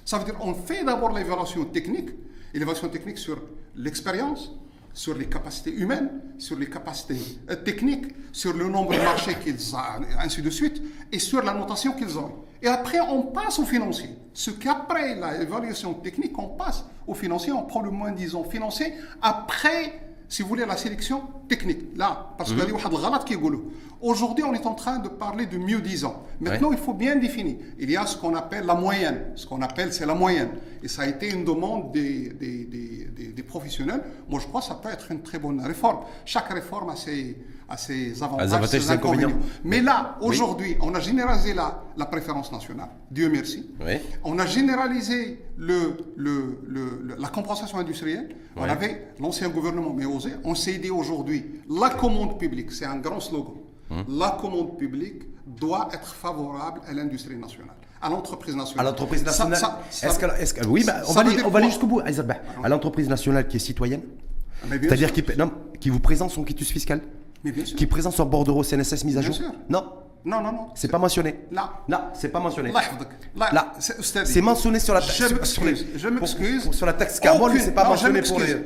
Ça veut dire qu'on fait d'abord l'évaluation technique, et l'évaluation technique sur l'expérience, sur les capacités humaines, sur les capacités euh, techniques, sur le nombre de marchés qu'ils ont, ainsi de suite, et sur la notation qu'ils ont. Et après, on passe au financier. Ce qu'après l'évaluation technique, on passe au financier, on prend le moins 10 ans financier, après, si vous voulez, la sélection technique. Là, parce que mmh. Aujourd'hui, on est en train de parler de mieux disant. Maintenant, ouais. il faut bien définir. Il y a ce qu'on appelle la moyenne. Ce qu'on appelle, c'est la moyenne. Et ça a été une demande des, des, des, des, professionnels. Moi, je crois que ça peut être une très bonne réforme. Chaque réforme a ses, a ses avantages, avantages, ses inconvénients. inconvénients. Mais là, aujourd'hui, on a généralisé la, la préférence nationale. Dieu merci. Oui. On a généralisé le, le- le- la compensation industrielle. On Ouais. avait l'ancien gouvernement, mais osé. On s'est dit aujourd'hui, la commande publique, c'est un grand slogan. Hum. La commande publique doit être favorable à l'industrie nationale, à l'entreprise À nationale. l'entreprise Ça- nationale. ça- ça- est-ce que, est-ce que- oui, bah, on va aller, on va jusqu'au bout. À l'entreprise nationale qui est citoyenne, bien c'est-à-dire qui, non, qui vous présente son quitus fiscal. Qui est présent sur bordereau CNSS mise à jour. Non. Non, non, non. C'est pas mentionné. Là. Là, c'est pas mentionné. Là. C'est mentionné sur la taxe. Je m'excuse. Je m'excuse. Sur la taxe carbone, c'est pas mentionné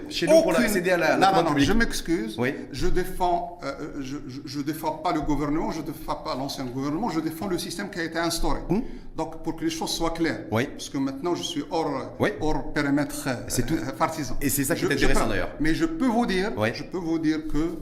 chez nous Aucune... à la. Je m'excuse. Je défends. Euh, euh, je, défends pas le gouvernement. Je défends pas l'ancien gouvernement. Je défends le système qui a été instauré. Hmm. Donc, pour que les choses soient claires. Oui. Parce que maintenant, je suis hors, oui. hors périmètre. C'est euh, tout. Partisan. Et c'est ça qui est intéressant d'ailleurs. Mais je peux vous dire. Je peux vous dire que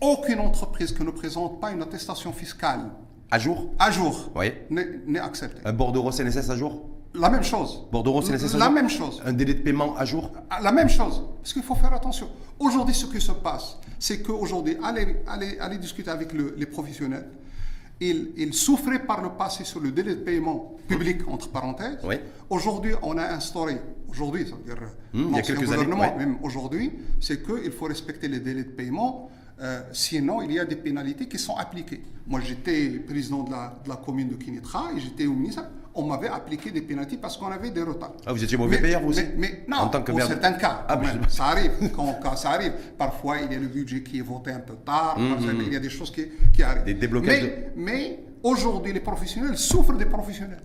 aucune entreprise qui ne présente pas une attestation fiscale À jour à jour Oui. n'est acceptée. Un bordereau CNSS à jour La même chose. Bordereau CNSS à La jour même chose. Un délai de paiement à jour Ah, La même chose. Parce qu'il faut faire attention. Aujourd'hui, ce qui se passe, c'est qu'aujourd'hui, allez, allez, allez discuter avec le- les professionnels. Ils, ils souffraient par le passé sur le délai de paiement public, entre parenthèses. Oui. Aujourd'hui, on a instauré, aujourd'hui, ça veut dire Hum, il y a quelques années, gouvernement, ouais. même aujourd'hui, c'est qu'il faut respecter les délais de paiement. Euh, sinon, il y a des pénalités qui sont appliquées. Moi, j'étais président de la, de la commune de Kinitra et j'étais au ministère. On m'avait appliqué des pénalités parce qu'on avait des retards. Ah, vous étiez mauvais Mais- payeur, vous aussi mais, mais non, En tant que maire certains cas, Ah, même. je- ça arrive. Quand, quand ça arrive, parfois il y a le budget qui est voté un peu tard, il y a des choses qui, qui arrivent. Mmh, Des déblocages mais, mais aujourd'hui, les professionnels souffrent des professionnels.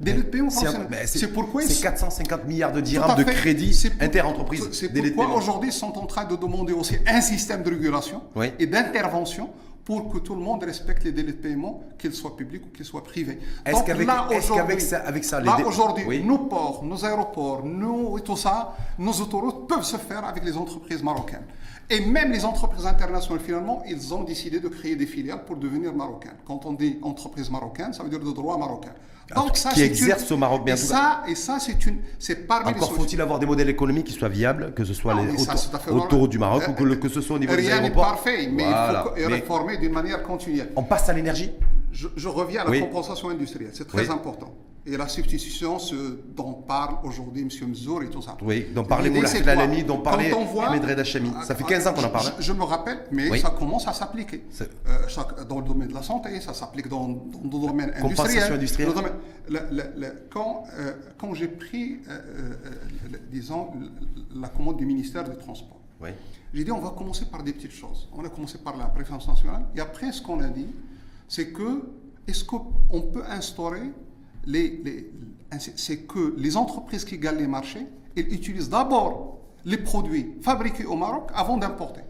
Des de paiement C'est pourquoi C'est 450 milliards de dirhams de crédit inter-entreprise. C'est pourquoi aujourd'hui ils sont en train de demander aussi un système de régulation Oui. et d'intervention pour que tout le monde respecte les délais de paiement, qu'ils soient publics ou qu'ils soient privés. Est-ce qu'avec- est-ce aujourd'hui- qu'avec ça- avec ça, les aujourd'hui, Oui. nos ports, nos aéroports, nos, et tout ça, nos autoroutes peuvent se faire avec les entreprises marocaines. Et même les entreprises internationales, finalement, ils ont décidé de créer des filiales pour devenir marocaines. Quand on dit entreprise marocaine, ça veut dire de droit marocain. Ah, qui c'est exercent au Maroc, bien et sûr. ça, et ça, c'est une, c'est parmi Encore faut-il avoir des modèles économiques qui soient viables, que ce soit Non, les mais ça, auto- c'est tout à fait autoroutes normal. du Maroc ou que, le- que ce soit au niveau des Rien n'est parfait, mais Voilà. il faut Mais réformer d'une manière continuelle. on passe à l'énergie? Je, je reviens à la Oui. compensation industrielle, c'est très Oui. important. Et la substitution, ce dont parle aujourd'hui M. Mzour et tout ça. Oui, dont parlait c'est Lalami, dont parlait Ahmed Reda Chami. Ça fait Ah, 15 ans qu'on en parle. Je, je me rappelle, mais Oui. ça commence à s'appliquer. Euh, dans le domaine de la santé, ça s'applique dans, dans le domaine industriel. industrielle. Le domaine- le- le- le- quand euh, quand j'ai pris, euh, disons, la commande du ministère des Transports, Oui. j'ai dit on va commencer par des petites choses. On a commencé par la préférence nationale. Et après, ce qu'on a dit, c'est que est-ce qu'on peut instaurer c'est que les entreprises qui gagnent les marchés, elles utilisent d'abord les produits fabriqués au Maroc avant d'importer,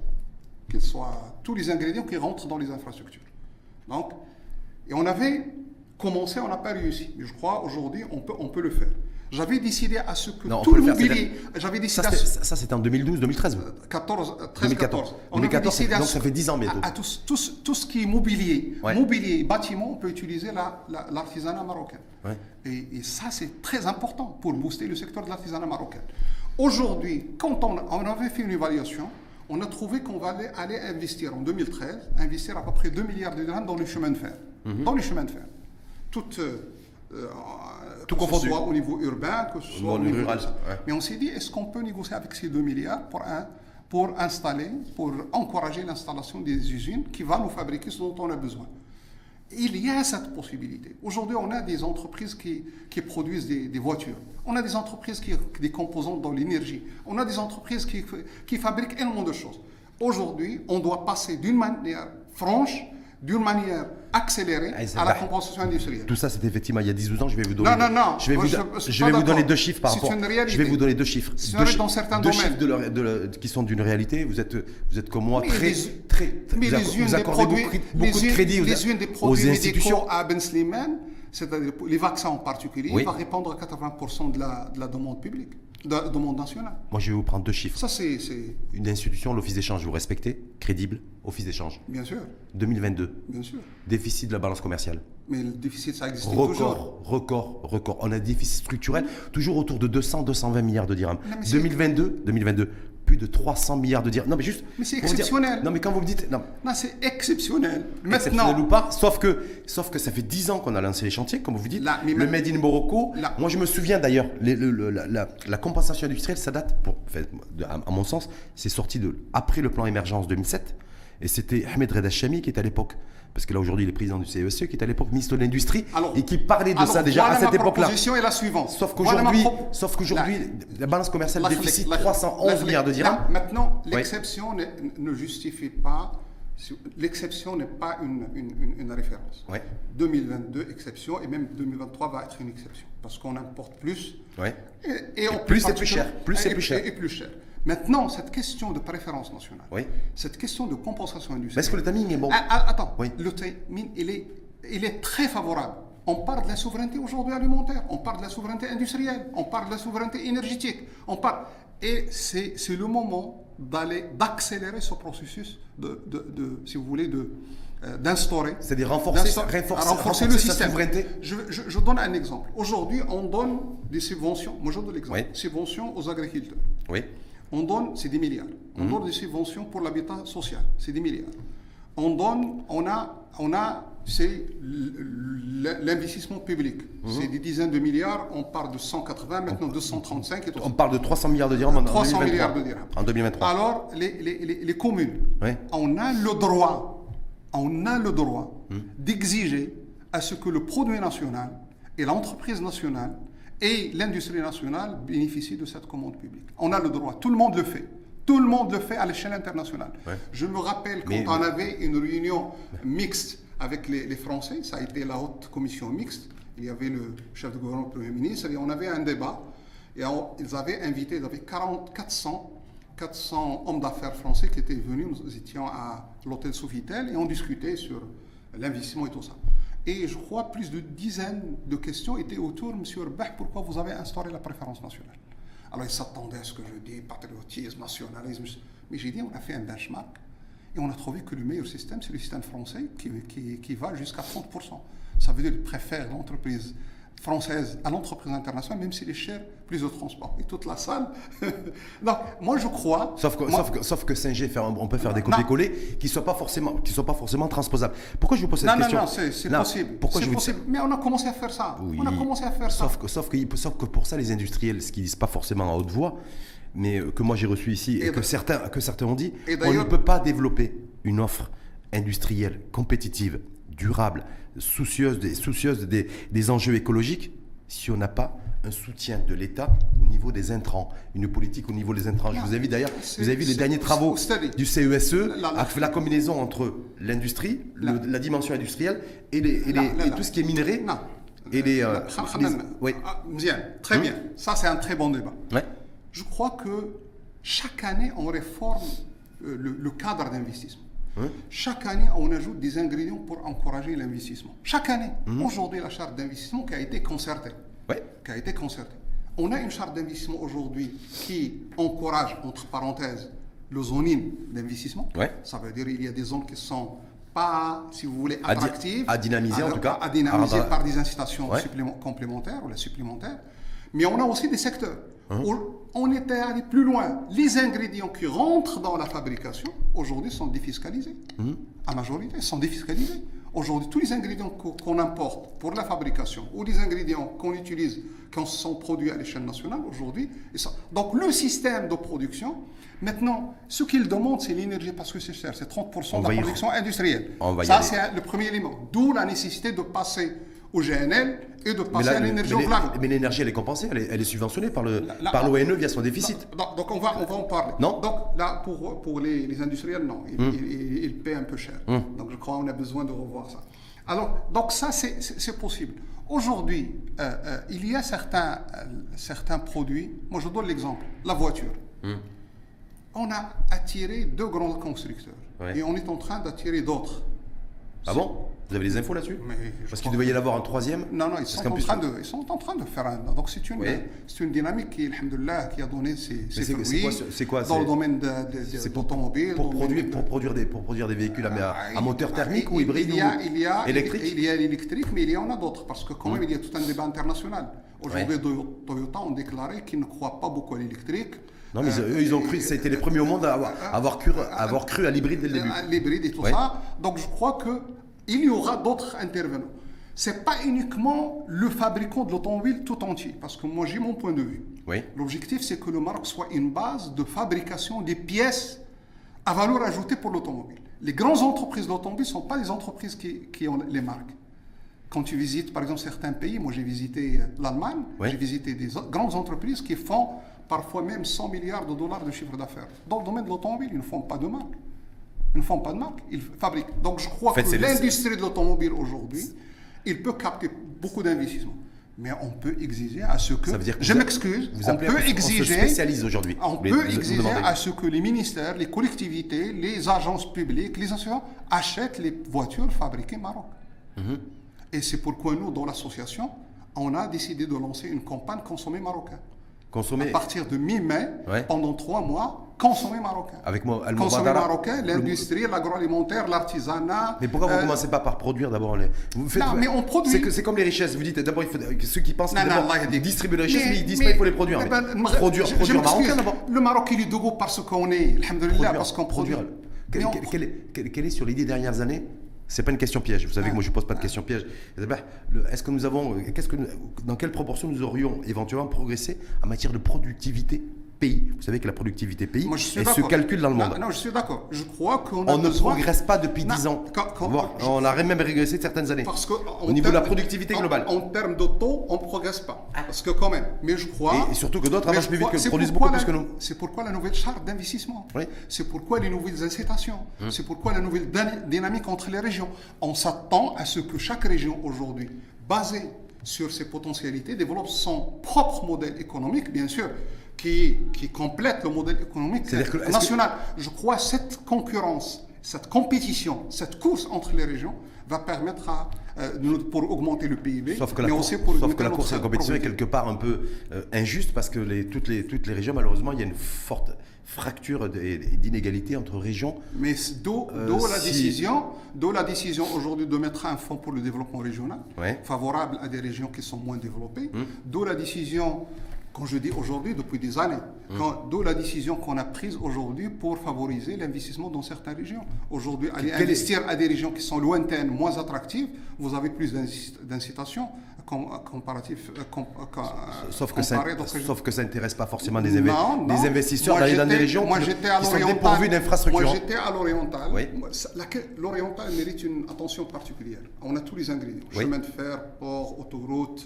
qu'ils soient tous les ingrédients qui rentrent dans les infrastructures. Donc, et on avait commencé, on n'a pas réussi. Mais je crois aujourd'hui, on peut, on peut le faire. J'avais décidé à ce que Non, tout le le mobilier, j'avais décidé Ça, ce- ça, c'était en 2012, 2013. 14, euh, 13, 2014. 14. On avait 2014, décidé à donc ce- ça fait 10 ans bientôt. À, à tout, ce- tout qui est mobilier, Ouais. mobilier, bâtiment, on peut utiliser la- la- l'artisanat marocain. Ouais. Et, et ça, c'est très important pour booster le secteur de l'artisanat marocain. Aujourd'hui, quand on, on avait fait une évaluation, on a trouvé qu'on va aller, aller investir en 2013, investir à peu près 2 milliards de dirhams dans les chemins de fer. Mhm. Dans les chemins de fer. Tout, euh, euh, Tout que ce soit au niveau urbain, que ce soit au niveau rural, ouais. Mais on s'est dit, est-ce qu'on peut négocier avec ces 2 milliards pour, un- pour installer, pour encourager l'installation des usines qui vont nous fabriquer ce dont on a besoin? Il y a cette possibilité. Aujourd'hui, on a des entreprises qui, qui produisent des, des voitures. On a des entreprises qui des composantes dans l'énergie. On a des entreprises qui, qui fabriquent énormément de choses. Aujourd'hui, on doit passer d'une manière franche, d'une manière accélérée Ah, à la compensation industrielle. Tout ça, c'était effectivement il y a 10-12 ans. Je vais vous donner, Non, non, non. Je vais vous, je- do- je suis je pas vais vous donner d'accord. deux chiffres par rapport. une Je vais vous donner deux chiffres. Deux vrai chi- dans certains deux domaines. chiffres de leur- de leur- qui sont d'une réalité. Vous êtes, vous êtes comme moi Mais très, les- très. Mais vous, les vous accordez produits, beaucoup, les de crédit aux, les unes des aux institutions. à Ben Slimane, c'est-à-dire les vaccins en particulier, Oui. va répondre à 80% de la, de la demande publique, de la demande nationale. Moi, je vais vous prendre deux chiffres. Ça, c'est, c'est- Une institution, l'office d'échange, vous respectez, crédible, office d'échange? bien sûr, 2022, bien sûr. déficit de la balance commerciale. Mais le déficit, ça existe toujours. Record, record, record. On a un déficit structurel toujours autour de 200, 220 milliards de dirhams. Non, mais c'est- 2022, 2022, plus de 300 milliards de dirhams. Non, mais juste. Mais c'est dire- exceptionnel. non, mais quand vous me dites. Non, Non, c'est exceptionnel. exceptionnel Maintenant, ou pas, sauf que, sauf que ça fait 10 ans qu'on a lancé les chantiers, comme vous dites. Là, mais le ma- Made in Morocco. Là. Moi, je me souviens d'ailleurs, la, la- la compensation industrielle, ça date, pour, enfin, de- à, à mon sens, c'est sorti de, après le plan émergence 2007. Et c'était Ahmed Reda Chami qui était à l'époque, parce que là aujourd'hui il est président du CESE, qui était à l'époque ministre de l'Industrie, et qui parlait de alors, ça déjà à cette époque-là. proposition est la suivante. Sauf qu'aujourd'hui, sauf qu'aujourd'hui, la balance commerciale La- déficit la- 311 la- milliards de dirhams. Maintenant, Oui. l'exception ne, ne justifie pas L'exception n'est pas une, une, une, référence. Ouais. 2022, exception, et même 2023 va être une exception. Parce qu'on importe plus. Ouais. Et, plus c'est plus cher. Plus c'est plus cher. Et, plus cher. Maintenant, cette question de préférence nationale, oui. cette question de compensation industrielle. Est-ce que le timing est bon ah, ah, Attends, oui. le timing, il est, il est très favorable. On parle de la souveraineté aujourd'hui alimentaire, on parle de la souveraineté industrielle, on parle de la souveraineté énergétique, on parle. Et c'est le moment d'aller, d'accélérer ce processus, de, de, de, si vous voulez, de, euh, d'instaurer. C'est-à-dire renforcer, renforcer, renforcer, le système. Souveraineté. Je, je, je, donne un exemple. Aujourd'hui, on donne des subventions. Moi, je donne l'exemple. Oui. Subventions aux agriculteurs. Oui. On donne, c'est des milliards. On Mhm. donne des subventions pour l'habitat social, c'est des milliards. On donne, on a, on a, c'est l'investissement public. Mhm. C'est des dizaines de milliards. On part de 180, maintenant 235 et. On parle de 300 milliards de dirhams en 300 2023. milliards de dirhams. En 2023. Alors, les, les, les, les communes, Oui. on a le droit, on a le droit Hmm. d'exiger à ce que le produit national et l'entreprise nationale et l'industrie nationale bénéficient de cette commande publique. On a le droit, tout le monde le fait. Tout le monde le fait à l'échelle internationale. Ouais. Je me rappelle quand Mais- on avait une réunion mixte avec les, les Français, ça a été la haute commission mixte. Il y avait le chef de gouvernement, le Premier ministre, et on avait un débat. Et on- ils avaient invité, ils avaient 40, 400, 400 hommes d'affaires français qui étaient venus. Nous étions à l'hôtel Sofitel et on discutait sur l'investissement et tout ça. Et je crois plus de dizaines de questions étaient autour, Monsieur Herbach, pourquoi vous avez instauré la préférence nationale? Alors ils s'attendaient à ce que je dis, patriotisme, nationalisme. Mais j'ai dit, on a fait un benchmark et on a trouvé que le meilleur système, c'est le système français qui, qui, qui va jusqu'à 30%. Ça veut dire qu'ils préfèrent l'entreprise française à l'entreprise internationale, même s'il est cher, plus de transport. Et toute la salle. Donc, moi, je crois. Sauf que, moi- sauf que, sauf que 5G, faire un- on peut faire des Non. copier-coller qui ne soient, pas forcément- qui soient pas forcément transposables. Pourquoi je vous pose cette Non, non, question non, c'est c'est Non, possible. Pourquoi C'est je vous dis. Mais on a commencé à faire ça. Oui. On a commencé à faire ça. Sauf que, sauf, que, sauf que pour ça, les industriels, ce qu'ils disent pas forcément à haute voix, mais euh, que moi j'ai reçu ici et, Et que, de- certains, que certains ont dit, on ne peut pas développer une offre industrielle compétitive, durable, soucieuse des, soucieuse des, des enjeux écologiques si on n'a pas un soutien de l'État au niveau des intrants, une politique au niveau des intrants. Je vous invite d'ailleurs, vous avez vu les derniers travaux du CESE, La- la- la combinaison entre l'industrie, La- la dimension industrielle et, les, et, les- tout ce qui est minerai. Non. Et les, euh, les- oui. ah, très Hum. bien. Ça, c'est un très bon débat. Ouais. Je crois que chaque année, on réforme euh, le, le cadre d'investissement. Chaque année, on ajoute des ingrédients pour encourager l'investissement. Chaque année. Hum. Aujourd'hui, la charte d'investissement qui a été concertée. Qui a été concertée. On a une charte d'investissement aujourd'hui qui encourage, entre parenthèses, le zoning d'investissement. Ouais. Ça veut dire qu'il y a des zones qui sont pas, si vous voulez, attractives. à dynamiser, en tout cas. À dynamiser À par des incitations Ouais. complémentaires ou la supplémentaire. Mais on a aussi des secteurs Hein? on était allé plus loin. Les ingrédients qui rentrent dans la fabrication, aujourd'hui, sont défiscalisés. Hein? À majorité, sont défiscalisés. Aujourd'hui, tous les ingrédients qu'o- qu'on importe pour la fabrication ou les ingrédients qu'on utilise quand sont produits à l'échelle nationale, aujourd'hui, donc le système de production, maintenant, ce qu'il demande, c'est l'énergie parce que c'est cher, c'est 30% On de la production industrielle. Ça, c'est le premier élément. D'où la nécessité de passer au GNL et de passer là, à l'énergie les- renouvelable. mais l'énergie, elle est compensée, elle est, elle est subventionnée par l'ONE via son déficit. donc, donc on, va, on va en parler. Non. Hmm. Donc là, pour, pour les, les industriels, non. Ils, ils- ils- ils paient un peu cher. Donc je crois qu'on a besoin de revoir ça. Alors, donc ça, c'est- possible. Aujourd'hui, euh, euh, il y a certains, euh, certains produits. Moi, je donne l'exemple. La voiture. Hmm. On a attiré deux grands constructeurs. Ouais. Et on est en train d'attirer d'autres. Ah bon? Vous avez les infos là-dessus? Parce qu'il devait y en avoir un troisième? Non, non, ils sont, en plus- train de, ils sont en train de faire un. Donc c'est une, Oui. c'est une dynamique qui, alhamdoulilah, qui a donné ses, ses c'est- fruits c'est quoi quoi, dans le domaine de, de, de, C'est pour, produire, pour, produire des, pour produire des véhicules à, à- à moteur thermique il- ou hybride il y a, ou il y a, électrique? Il y a l'électrique, mais il y en a d'autres, parce que quand même, il y a tout un débat international. Aujourd'hui, Toyota ont déclaré qu'ils ne croient pas beaucoup à l'électrique. Non, mais eux, ils ont cru, ça a été les premiers au monde à avoir, avoir cru, avoir cru à l'hybride dès le début. à l'hybride et tout Ouais. ça. Donc je crois que il y aura d'autres intervenants. C'est pas uniquement le fabricant de l'automobile tout entier, parce que moi j'ai mon point de vue. Oui. L'objectif c'est que le Maroc soit une base de fabrication des pièces à valeur ajoutée pour l'automobile. Les grandes entreprises d'automobile ne sont pas les entreprises qui, qui ont les marques. Quand tu visites par exemple certains pays, moi j'ai visité euh, l'Allemagne, Oui. j'ai visité des grandes entreprises qui font parfois même 100 milliards de dollars de chiffre d'affaires. Dans le domaine de l'automobile, ils ne font pas de marque. Ils ne font pas de marque, ils fabriquent. Donc je crois fait, que l'industrie de l'automobile aujourd'hui, il peut capter beaucoup d'investissements. Mais on peut exiger à ce que. Ça veut dire que je m'excuse. vous On peut on se exiger. spécialise aujourd'hui. On peut vous- exiger à ce que les ministères, les collectivités, les agences publiques, les associations achètent les voitures fabriquées au Maroc. Mhm. Et c'est pourquoi nous, dans l'association, on a décidé de lancer une campagne consommer. À partir de mi-mai, Ouais. pendant trois mois, consommer marocain. avec moi, Consommer marocain, l'industrie, l'agroalimentaire, l'artisanat. Mais pourquoi vous euh, commencez pas par produire d'abord les... vous faites- Non, mais on produit. C'est comme les richesses. Vous dites d'abord il faut ceux qui pensent qu'ils distribuent les richesses, mais, ils disent mais- pas il faut les produire. Mais ben, produire, je- produire marocain d'abord. Le Maroc, il est debout parce qu'on est, alhamdoulilah, parce qu'on produit. produire. Quel- Mais on- quel- quel est- quel- quel est sur les dix dernières années c'est pas une question piège. Vous savez que moi je pose pas de questions pièges. Le- Est-ce que nous avons, qu'est-ce que, nous- dans quelle proportion nous aurions éventuellement progressé en matière de productivité pays Vous savez que la productivité pays, Moi, je suis elle se calcule dans le Non, monde. Non, je suis d'accord. Je crois qu'on on ne besoin- progresse pas depuis Non, 10 ans. quand- quand- Voire, je- on a même régressé de certaines années. Parce que Au niveau de la productivité globale. En, en termes de taux, on ne progresse pas. Parce que quand même, mais je crois... Et- et surtout que d'autres avancent plus vite que- c'est produisent pourquoi beaucoup plus la- que nous. C'est pourquoi la nouvelle charte d'investissement. Oui. Hum. C'est pourquoi les nouvelles incitations. C'est pourquoi la nouvelle dyna- dynamique entre les régions. On s'attend à ce que chaque région aujourd'hui, basée sur ses potentialités, développe son propre modèle économique, bien sûr, qui, qui complète le modèle économique que- que- national. Je crois que cette concurrence, cette compétition, cette course entre les régions va permettre à, euh, pour augmenter le PIB, Sauf que la, mais cour- aussi pour sauf augmenter que la course et la compétition est quelque part un peu euh, injuste parce que les, toutes, les, toutes les régions, malheureusement, il y a une forte fracture d'inégalité entre régions. Mais d'où Euh, d'où la si- décision, d'où la décision aujourd'hui de mettre un fonds pour le développement régional, Ouais. Hum. favorable à des régions qui sont moins développées. D'où la décision, quand je dis aujourd'hui, depuis des années, quand- d'où la décision qu'on a prise aujourd'hui pour favoriser l'investissement dans certaines régions. Aujourd'hui, aller investir à des régions qui sont lointaines, moins attractives, vous avez plus d'inci- d'incitation comparatif, euh, com- euh, com- euh, Sauf que, ça, sauf que ça n'intéresse pas forcément des, inve- Non, non. investisseurs Moi, d'aller dans des régions moi, qui, j'étais à qui sont dépourvues d'infrastructures. Moi, j'étais à l'Oriental. Oui. L'Oriental mérite une attention particulière. On a tous les ingrédients. Oui. Chemin de fer, port, autoroute,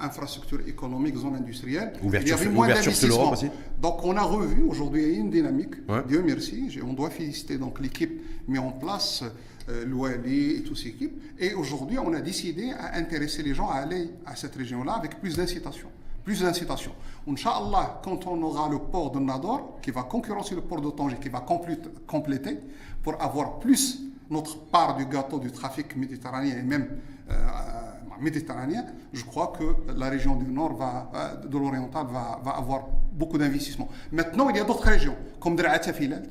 infrastructure économique, zone industrielle. Ouverture Il y avait moins d'investissements. Donc, on a revu. Aujourd'hui, une dynamique. Ouais. Dieu merci. On doit féliciter donc l'équipe mis en place. Euh, L'OLI et toute cette équipe. Et aujourd'hui, on a décidé à intéresser les gens à aller à cette région-là avec plus d'incitation. Plus d'incitation. Inch'Allah, quand on aura le port de Nador, qui va concurrencer le port de Tanger, qui va complé- compléter, pour avoir plus notre part du gâteau du trafic méditerranéen et même euh, méditerranéen, je crois que la région du Nord, va, euh, de l'Oriental, va, va avoir beaucoup d'investissements. Maintenant, il y a d'autres régions, comme Dra'ata Filalt,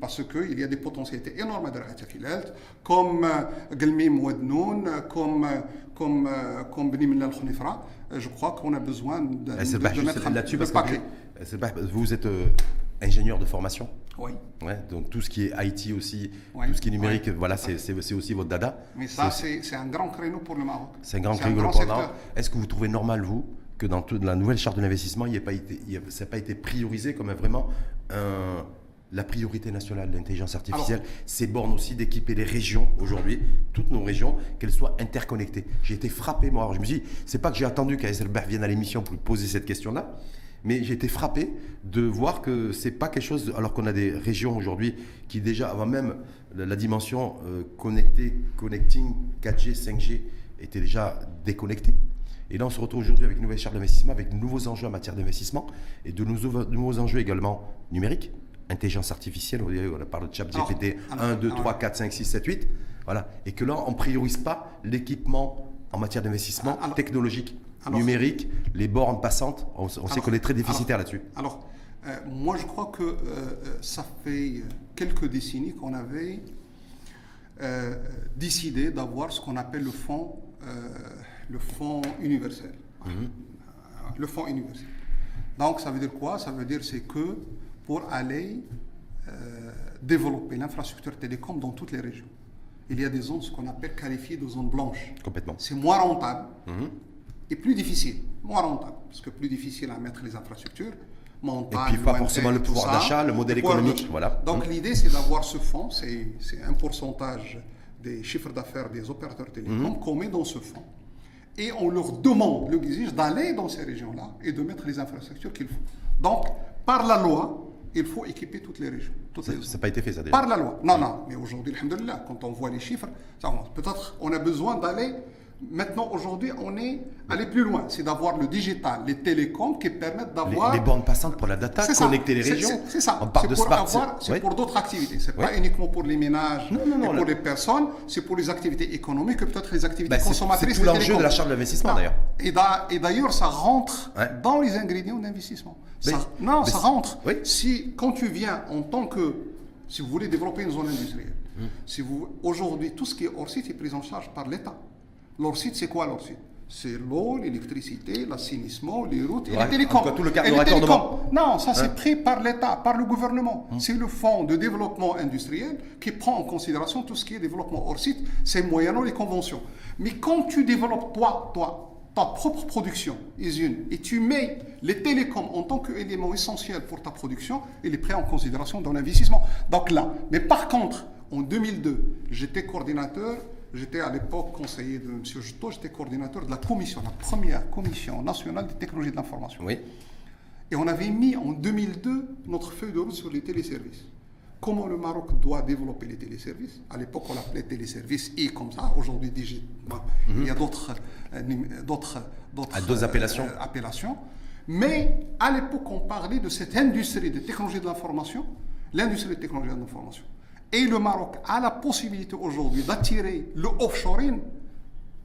parce qu'il y a des potentialités énormes à Dra'ata Filalt, comme euh, Gelmim Ouadnoun, comme, euh, comme, euh, comme. Euh, Je crois qu'on a besoin de, de- Eh, de mettre là-dessus le parce paquet. que eh, vous êtes euh, ingénieur de formation. Oui. Ouais, donc tout ce qui est IT aussi, tout ce qui est numérique, voilà, c'est aussi votre dada. Mais ça, C'est- un grand créneau pour le Maroc. C'est un grand créneau grand pendant. secteur. Est-ce que vous trouvez normal, vous, que dans toute la nouvelle charte de l'investissement, il pas été, il y a- ça n'a pas été priorisé comme vraiment un- la priorité nationale de l'intelligence artificielle C'est borne aussi d'équiper les régions aujourd'hui, toutes nos régions, qu'elles soient interconnectées. J'ai été frappé, moi. Alors, je me suis dit, c'est pas que j'ai attendu qu'Aïsselberg vienne à l'émission pour lui poser cette question-là, mais j'ai été frappé de voir que c'est pas quelque chose, alors qu'on a des régions aujourd'hui qui déjà, avant même la, la dimension euh, connectée, connecting, 4G, 5G, était déjà déconnectée. Et là, on se retrouve aujourd'hui avec une nouvelle charte d'investissement, avec de nouveaux enjeux en matière d'investissement et de nouveaux, enjeux également numériques, intelligence artificielle, on, parle de chat GPT Alors, 1, 2, alors, 3, 4, 5, 6, 7, 8. Voilà. Et que là, on ne priorise pas l'équipement en matière d'investissement technologique, alors- numérique, les bornes passantes. On, on sait qu'on est très déficitaire là-dessus. Alors, euh, moi, je crois que euh, euh, ça fait quelques décennies qu'on avait euh, décidé d'avoir ce qu'on appelle le fonds, le fonds universel. Mhm. Euh, Le fonds universel. Donc, ça veut dire quoi? Ça veut dire c'est que pour aller euh, développer l'infrastructure télécom dans toutes les régions, il y a des zones, ce qu'on appelle qualifiées de zones blanches. Complètement. C'est moins rentable Mhm. et plus difficile, moins rentable, parce que plus difficile à mettre les infrastructures. montagne, Et puis pas forcément le pouvoir d'achat, le modèle économique, voilà. Donc Mhm. l'idée c'est d'avoir ce fonds, c'est un pourcentage des chiffres d'affaires des opérateurs télécoms qu'on met dans ce fonds. Et on leur demande, exige d'aller dans ces régions-là et de mettre les infrastructures qu'il faut. Donc, par la loi, il faut équiper toutes les régions. Toutes Ça n'a pas été fait, ça déjà. Par la loi. Non, non, mais aujourd'hui, quand on voit les chiffres. Peut-être on a besoin d'aller. Maintenant, aujourd'hui, on est allé plus loin. C'est d'avoir le digital, les télécoms qui permettent d'avoir. les bornes passantes pour la data, connecter les régions. c'est- ça. On parle de pour smart. C'est pour d'autres activités. C'est pas Ouais. uniquement pour les ménages Non, non, non, et pour les personnes. C'est pour les activités économiques et peut-être les activités Bah, consommatrices. c'est tout l'enjeu de la l'investissement, Non. d'ailleurs. Et d'a- Et d'ailleurs, ça rentre Ouais. dans les ingrédients d'investissement. Non, ça rentre. Oui. Si, quand tu viens en tant que, si vous voulez développer une zone industrielle, Hum. si vous, aujourd'hui, tout ce qui est hors site est pris en charge par l'État. L'hors site, c'est quoi l'hors site? C'est l'eau, l'électricité, l'assainissement, les routes et Ouais, les télécoms. tout cas, tout le Et les télécoms. Non, ça c'est pris par l'État, par le gouvernement. C'est le fonds de développement industriel qui prend en considération tout ce qui est développement hors site, c'est moyennant les conventions. Mais quand tu développes toi, toi, ta propre production, usine, et tu mets les télécoms en tant qu'élément essentiel pour ta production, il est pris en considération dans l'investissement. Donc là, mais par contre, en 2002, j'étais coordinateur, j'étais à l'époque conseiller de M. Juto, j'étais coordinateur de la commission, la première commission nationale des technologies de l'information. Oui. Et on avait mis en 2002 notre feuille de route sur les téléservices. Comment le Maroc doit développer les téléservices À l'époque, on l'appelait téléservices et comme ça. Aujourd'hui, bon, il y a d'autres, euh, nim- d'autres, d'autres appellations. euh, appellations. Mais à l'époque, on parlait de cette industrie des technologies de l'information, l'industrie des technologies de l'information. Et le Maroc a la possibilité aujourd'hui d'attirer le offshoring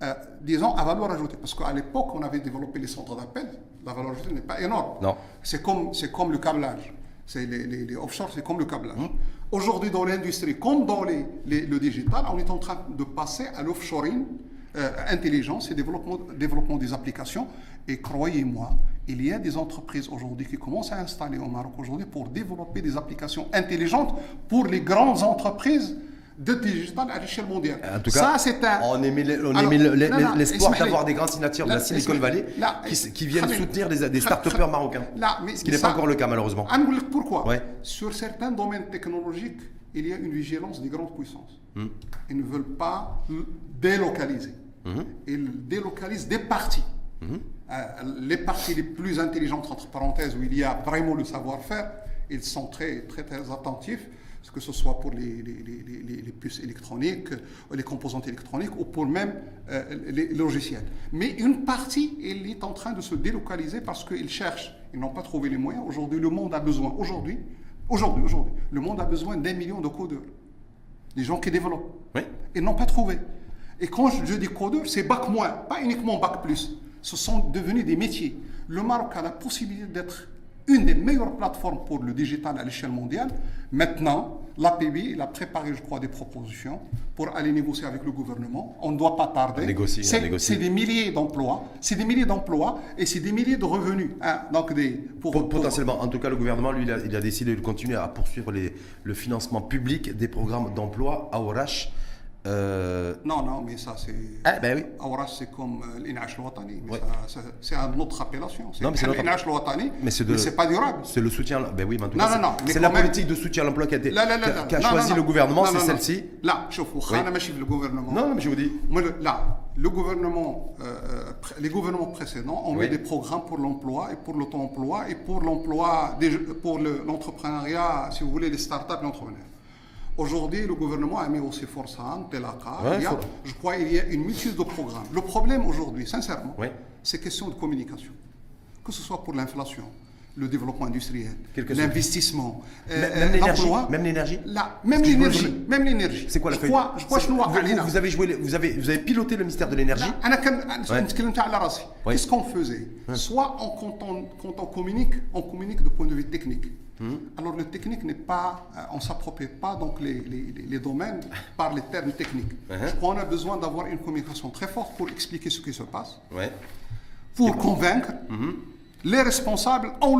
euh, disons, à valeur ajoutée. Parce qu'à l'époque, on avait développé les centres d'appel. La valeur ajoutée n'est pas énorme. Non. C'est comme, c'est comme le câblage. C'est les, les, les offshore, c'est comme le câblage. Hum. Aujourd'hui, dans l'industrie, comme dans les- le digital, on est en train de passer à l'offshoring, euh, intelligence et développement, développement des applications. Et croyez-moi, il y a des entreprises aujourd'hui qui commencent à installer au Maroc aujourd'hui pour développer des applications intelligentes pour les grandes entreprises de digital à l'échelle mondiale. En tout cas, ça, c'est un... on émet l'espoir d'avoir des grandes signatures de la Silicon Valley qui, viennent soutenir des, des start-upers marocains. Là, mais ce qui n'est pas encore le cas, malheureusement. Pourquoi. Sur certains domaines technologiques, il y a une vigilance des grandes puissances. Hmm. Ils ne veulent pas délocaliser. Hmm. Ils délocalisent des parties. Euh, les parties les plus intelligentes, entre parenthèses, où il y a vraiment le savoir-faire, ils sont très, très, très attentifs, que ce soit pour les, les- les- les- les- les puces électroniques, euh, les composantes électroniques, ou pour même euh, les logiciels. Mais une partie, elle est en train de se délocaliser parce qu'ils cherchent, ils n'ont pas trouvé les moyens. Aujourd'hui, le monde a besoin, aujourd'hui, aujourd'hui, aujourd'hui, le monde a besoin d'un million de codeurs. Des gens qui développent. Oui. Ils n'ont pas trouvé. Et quand je, dis codeur, c'est bac moins, pas uniquement bac plus. Ce sont devenus des métiers. Le Maroc a la possibilité d'être une des meilleures plateformes pour le digital à l'échelle mondiale. Maintenant, l'APB, il a préparé, je crois, des propositions pour aller négocier avec le gouvernement. On ne doit pas tarder. Négocie, C'est- des milliers d'emplois, c'est des milliers d'emplois et c'est des milliers de revenus. hein. Donc des, pour, Pot- pour- Potentiellement, en tout cas, le gouvernement, lui, il a, il a décidé de continuer à poursuivre les- le financement public des programmes d'emploi à Orache. Euh, non, non, mais ça c'est. Ah, ben oui. C'est comme euh, l'Inash Lwatani. C'est une autre appellation. Non, mais c'est l'Inash Lwatani. Mais c'est pas durable. C'est le soutien. Ben oui, ben, tout non, non, non. C'est la politique de soutien à l'emploi qu'a des... qu choisi le gouvernement, c'est celle-ci. Là, je vous le gouvernement. Non, mais je vous dis. Là, le gouvernement, euh, les gouvernements précédents ont mis des programmes pour l'emploi et pour l'auto-emploi et pour l'emploi, pour l'entrepreneuriat, si vous voulez, les startups et l'entrepreneuriat. Aujourd'hui, le gouvernement a mis aussi Forsan, hein, Telaka. Ouais. Je crois qu'il y a une multitude de programmes. Le problème aujourd'hui, sincèrement, ouais. c'est question de communication. Que ce soit pour l'inflation, le développement industriel, l'investissement, euh, l'emploi. Même l'énergie Même l'énergie. Même l'énergie. C'est quoi la feuille Je crois, vous, avez piloté le mystère de l'énergie Qu'est-ce qu'on faisait? Soit quand, on, quand on communique, on communique de point de vue technique. Hmm? alors le technique n'est pas euh, on s'approprie pas donc les, les, les- les domaines par les termes techniques Uh-huh. je crois qu'on a besoin d'avoir une communication très forte pour expliquer ce qui se passe Ouais. pour convaincre Mm-hmm. les responsables ont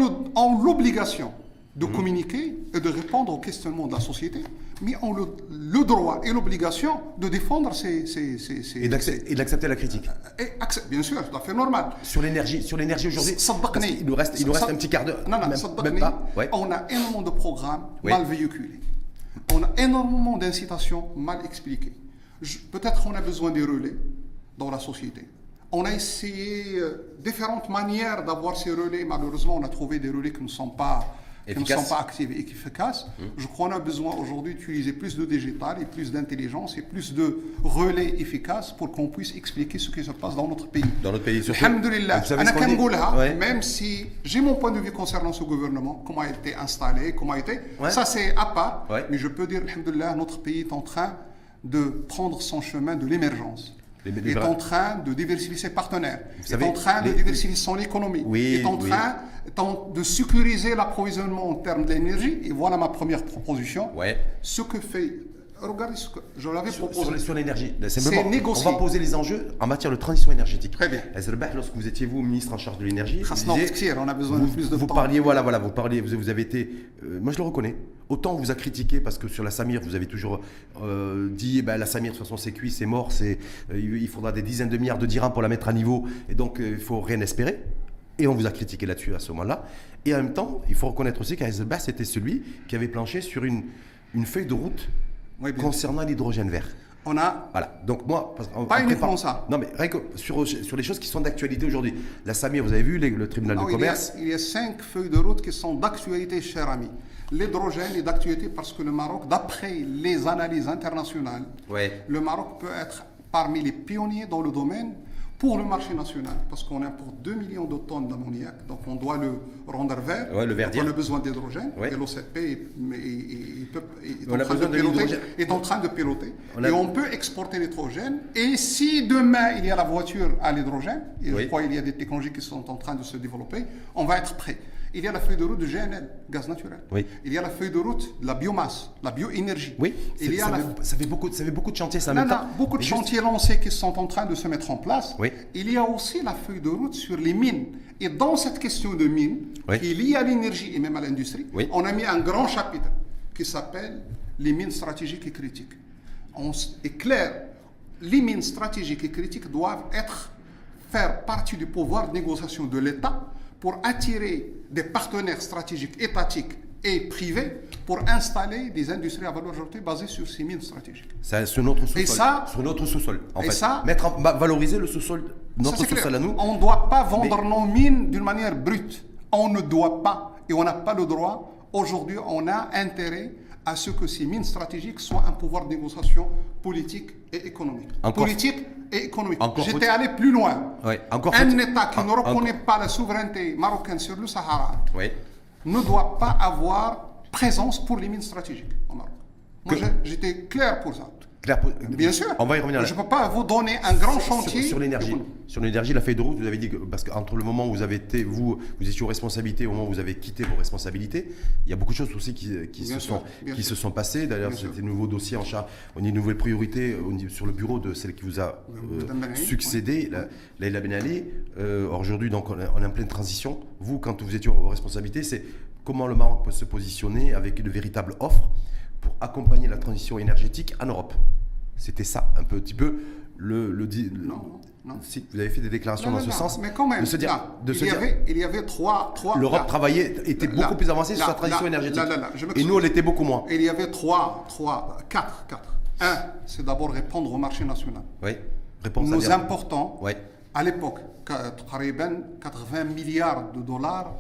l'obligation de communiquer et de répondre aux questionnements de la société, mais ont le, le droit et l'obligation de défendre ces... ces, ces, et d'accepter la critique. Euh, bien sûr, tout à fait normal. Sur l'énergie, sur l'énergie aujourd'hui, il nous reste, il nous reste un petit quart d'heure. Non, non, même, pas. On a énormément de programmes mal véhiculés. On a énormément d'incitations mal expliquées. Peut-être qu'on a besoin des relais dans la société. On a essayé euh, différentes manières d'avoir ces relais. Malheureusement, on a trouvé des relais qui ne sont pas qui ne sont pas actives et efficaces. Hum. Je crois qu'on a besoin aujourd'hui d'utiliser plus de digital et plus d'intelligence et plus de relais efficaces pour qu'on puisse expliquer ce qui se passe dans notre pays. Dans notre pays, surtout. Alhamdulillah. Même si j'ai mon point de vue concernant ce gouvernement, comment il a été installé, comment il a été, ça c'est à part. Mais je peux dire, Alhamdulillah, notre pays est en train de prendre son chemin de l'émergence est en train de diversifier ses partenaires, est en train de diversifier son économie, est en train de sécuriser l'approvisionnement en termes d'énergie. Et voilà ma première proposition. Ce que fait Regardez ce que je l'avais proposé. Sur, l'énergie, c'est négocier. On va poser les enjeux en matière de transition énergétique. Très bien. Lorsque vous étiez vous ministre en charge de l'énergie, on a besoin de plus de vous Parliez, voilà, voilà, vous parliez, vous, avez été, euh, moi je le reconnais. Autant on vous a critiqué parce que sur la Samir, vous avez toujours euh, dit, eh ben, la Samir de toute façon c'est cuit, c'est mort, c'est, euh, il faudra des dizaines de milliards de dirhams pour la mettre à niveau, et donc il faut rien espérer. Et on vous a critiqué là-dessus à ce moment-là. Et en même temps, il faut reconnaître aussi qu'Azelbach, c'était celui qui avait planché sur une, une feuille de route concernant l'hydrogène vert. On a. Voilà. Donc, moi. Parce, pas uniquement ça. Non, mais sur, sur les choses qui sont d'actualité aujourd'hui. La SAMIR, vous avez vu, le tribunal de commerce? Il y, a, cinq feuilles de route qui sont d'actualité, cher ami. L'hydrogène est d'actualité parce que le Maroc, d'après les analyses internationales, le Maroc peut être parmi les pionniers dans le domaine pour le marché national, parce qu'on importe 2 millions de tonnes d'ammoniac, donc on doit le rendre vert. le verdir. On a besoin d'hydrogène, et l'OCP est, en train de piloter. Et on peut exporter l'hydrogène. Et si demain il y a la voiture à l'hydrogène, et je crois qu'il y a des technologies qui sont en train de se développer, on va être prêt. Il y a la feuille de route de GNL, gaz naturel. Oui. Il y a la feuille de route de la biomasse, la bioénergie. Oui, il y a ça, fait, beaucoup, ça fait beaucoup de chantiers, ça non, non, beaucoup de chantiers lancés qui sont en train de se mettre en place. Oui. Il y a aussi la feuille de route sur les mines. Et dans cette question de mines, qui est liée à l'énergie et même à l'industrie, on a mis un grand chapitre qui s'appelle les mines stratégiques et critiques. On est clair, les mines stratégiques et critiques doivent être faire partie du pouvoir de négociation de l'État pour attirer des partenaires stratégiques étatiques et privés pour installer des industries à valeur ajoutée basées sur ces mines stratégiques. C'est sur notre sous-sol. Et ça, sur notre sous-sol. En et fait, ça, mettre valoriser le sous-sol, notre sous-sol à nous. On ne doit pas vendre nos mines d'une manière brute. On ne doit pas et on n'a pas le droit. Aujourd'hui, on a intérêt à ce que ces mines stratégiques soient un pouvoir de négociation politique et économique. politique et économique. J'étais allé plus loin. Encore un État qui ne reconnaît pas la souveraineté marocaine sur le Sahara ne doit pas avoir présence pour les mines stratégiques au Maroc. Moi, j'étais clair pour ça. Bien sûr. On va y revenir. Je ne peux pas vous donner un grand chantier. Sur, l'énergie. Sur l'énergie, la feuille de route, vous avez dit que, parce qu'entre le moment où vous avez été, vous, vous étiez aux responsabilités, au moment où vous avez quitté vos responsabilités, il y a beaucoup de choses aussi qui, qui se, sont, qui se sont passées. D'ailleurs, c'était un nouveau dossier en charge. On a une nouvelle priorité sur le bureau de celle qui vous a euh, succédé, Leïla Ben Ali. Euh, aujourd'hui, donc, on est en pleine transition. Vous, quand vous étiez aux responsabilités, c'est comment le Maroc peut se positionner avec une véritable offre pour accompagner la transition énergétique en Europe. C'était ça, un petit peu le, le, non, non. Si, vous avez fait des déclarations dans ce sens. Mais quand même, de se dire, de il, y avait, il, y avait, trois. trois L'Europe travaillait, était beaucoup plus avancée sur sa transition énergétique. Et nous, on l'était beaucoup moins. Il y avait trois, trois, quatre, quatre. Un, c'est d'abord répondre au marché national. Oui, répondre Nous importons, oui. à l'époque, 80 milliards de dollars,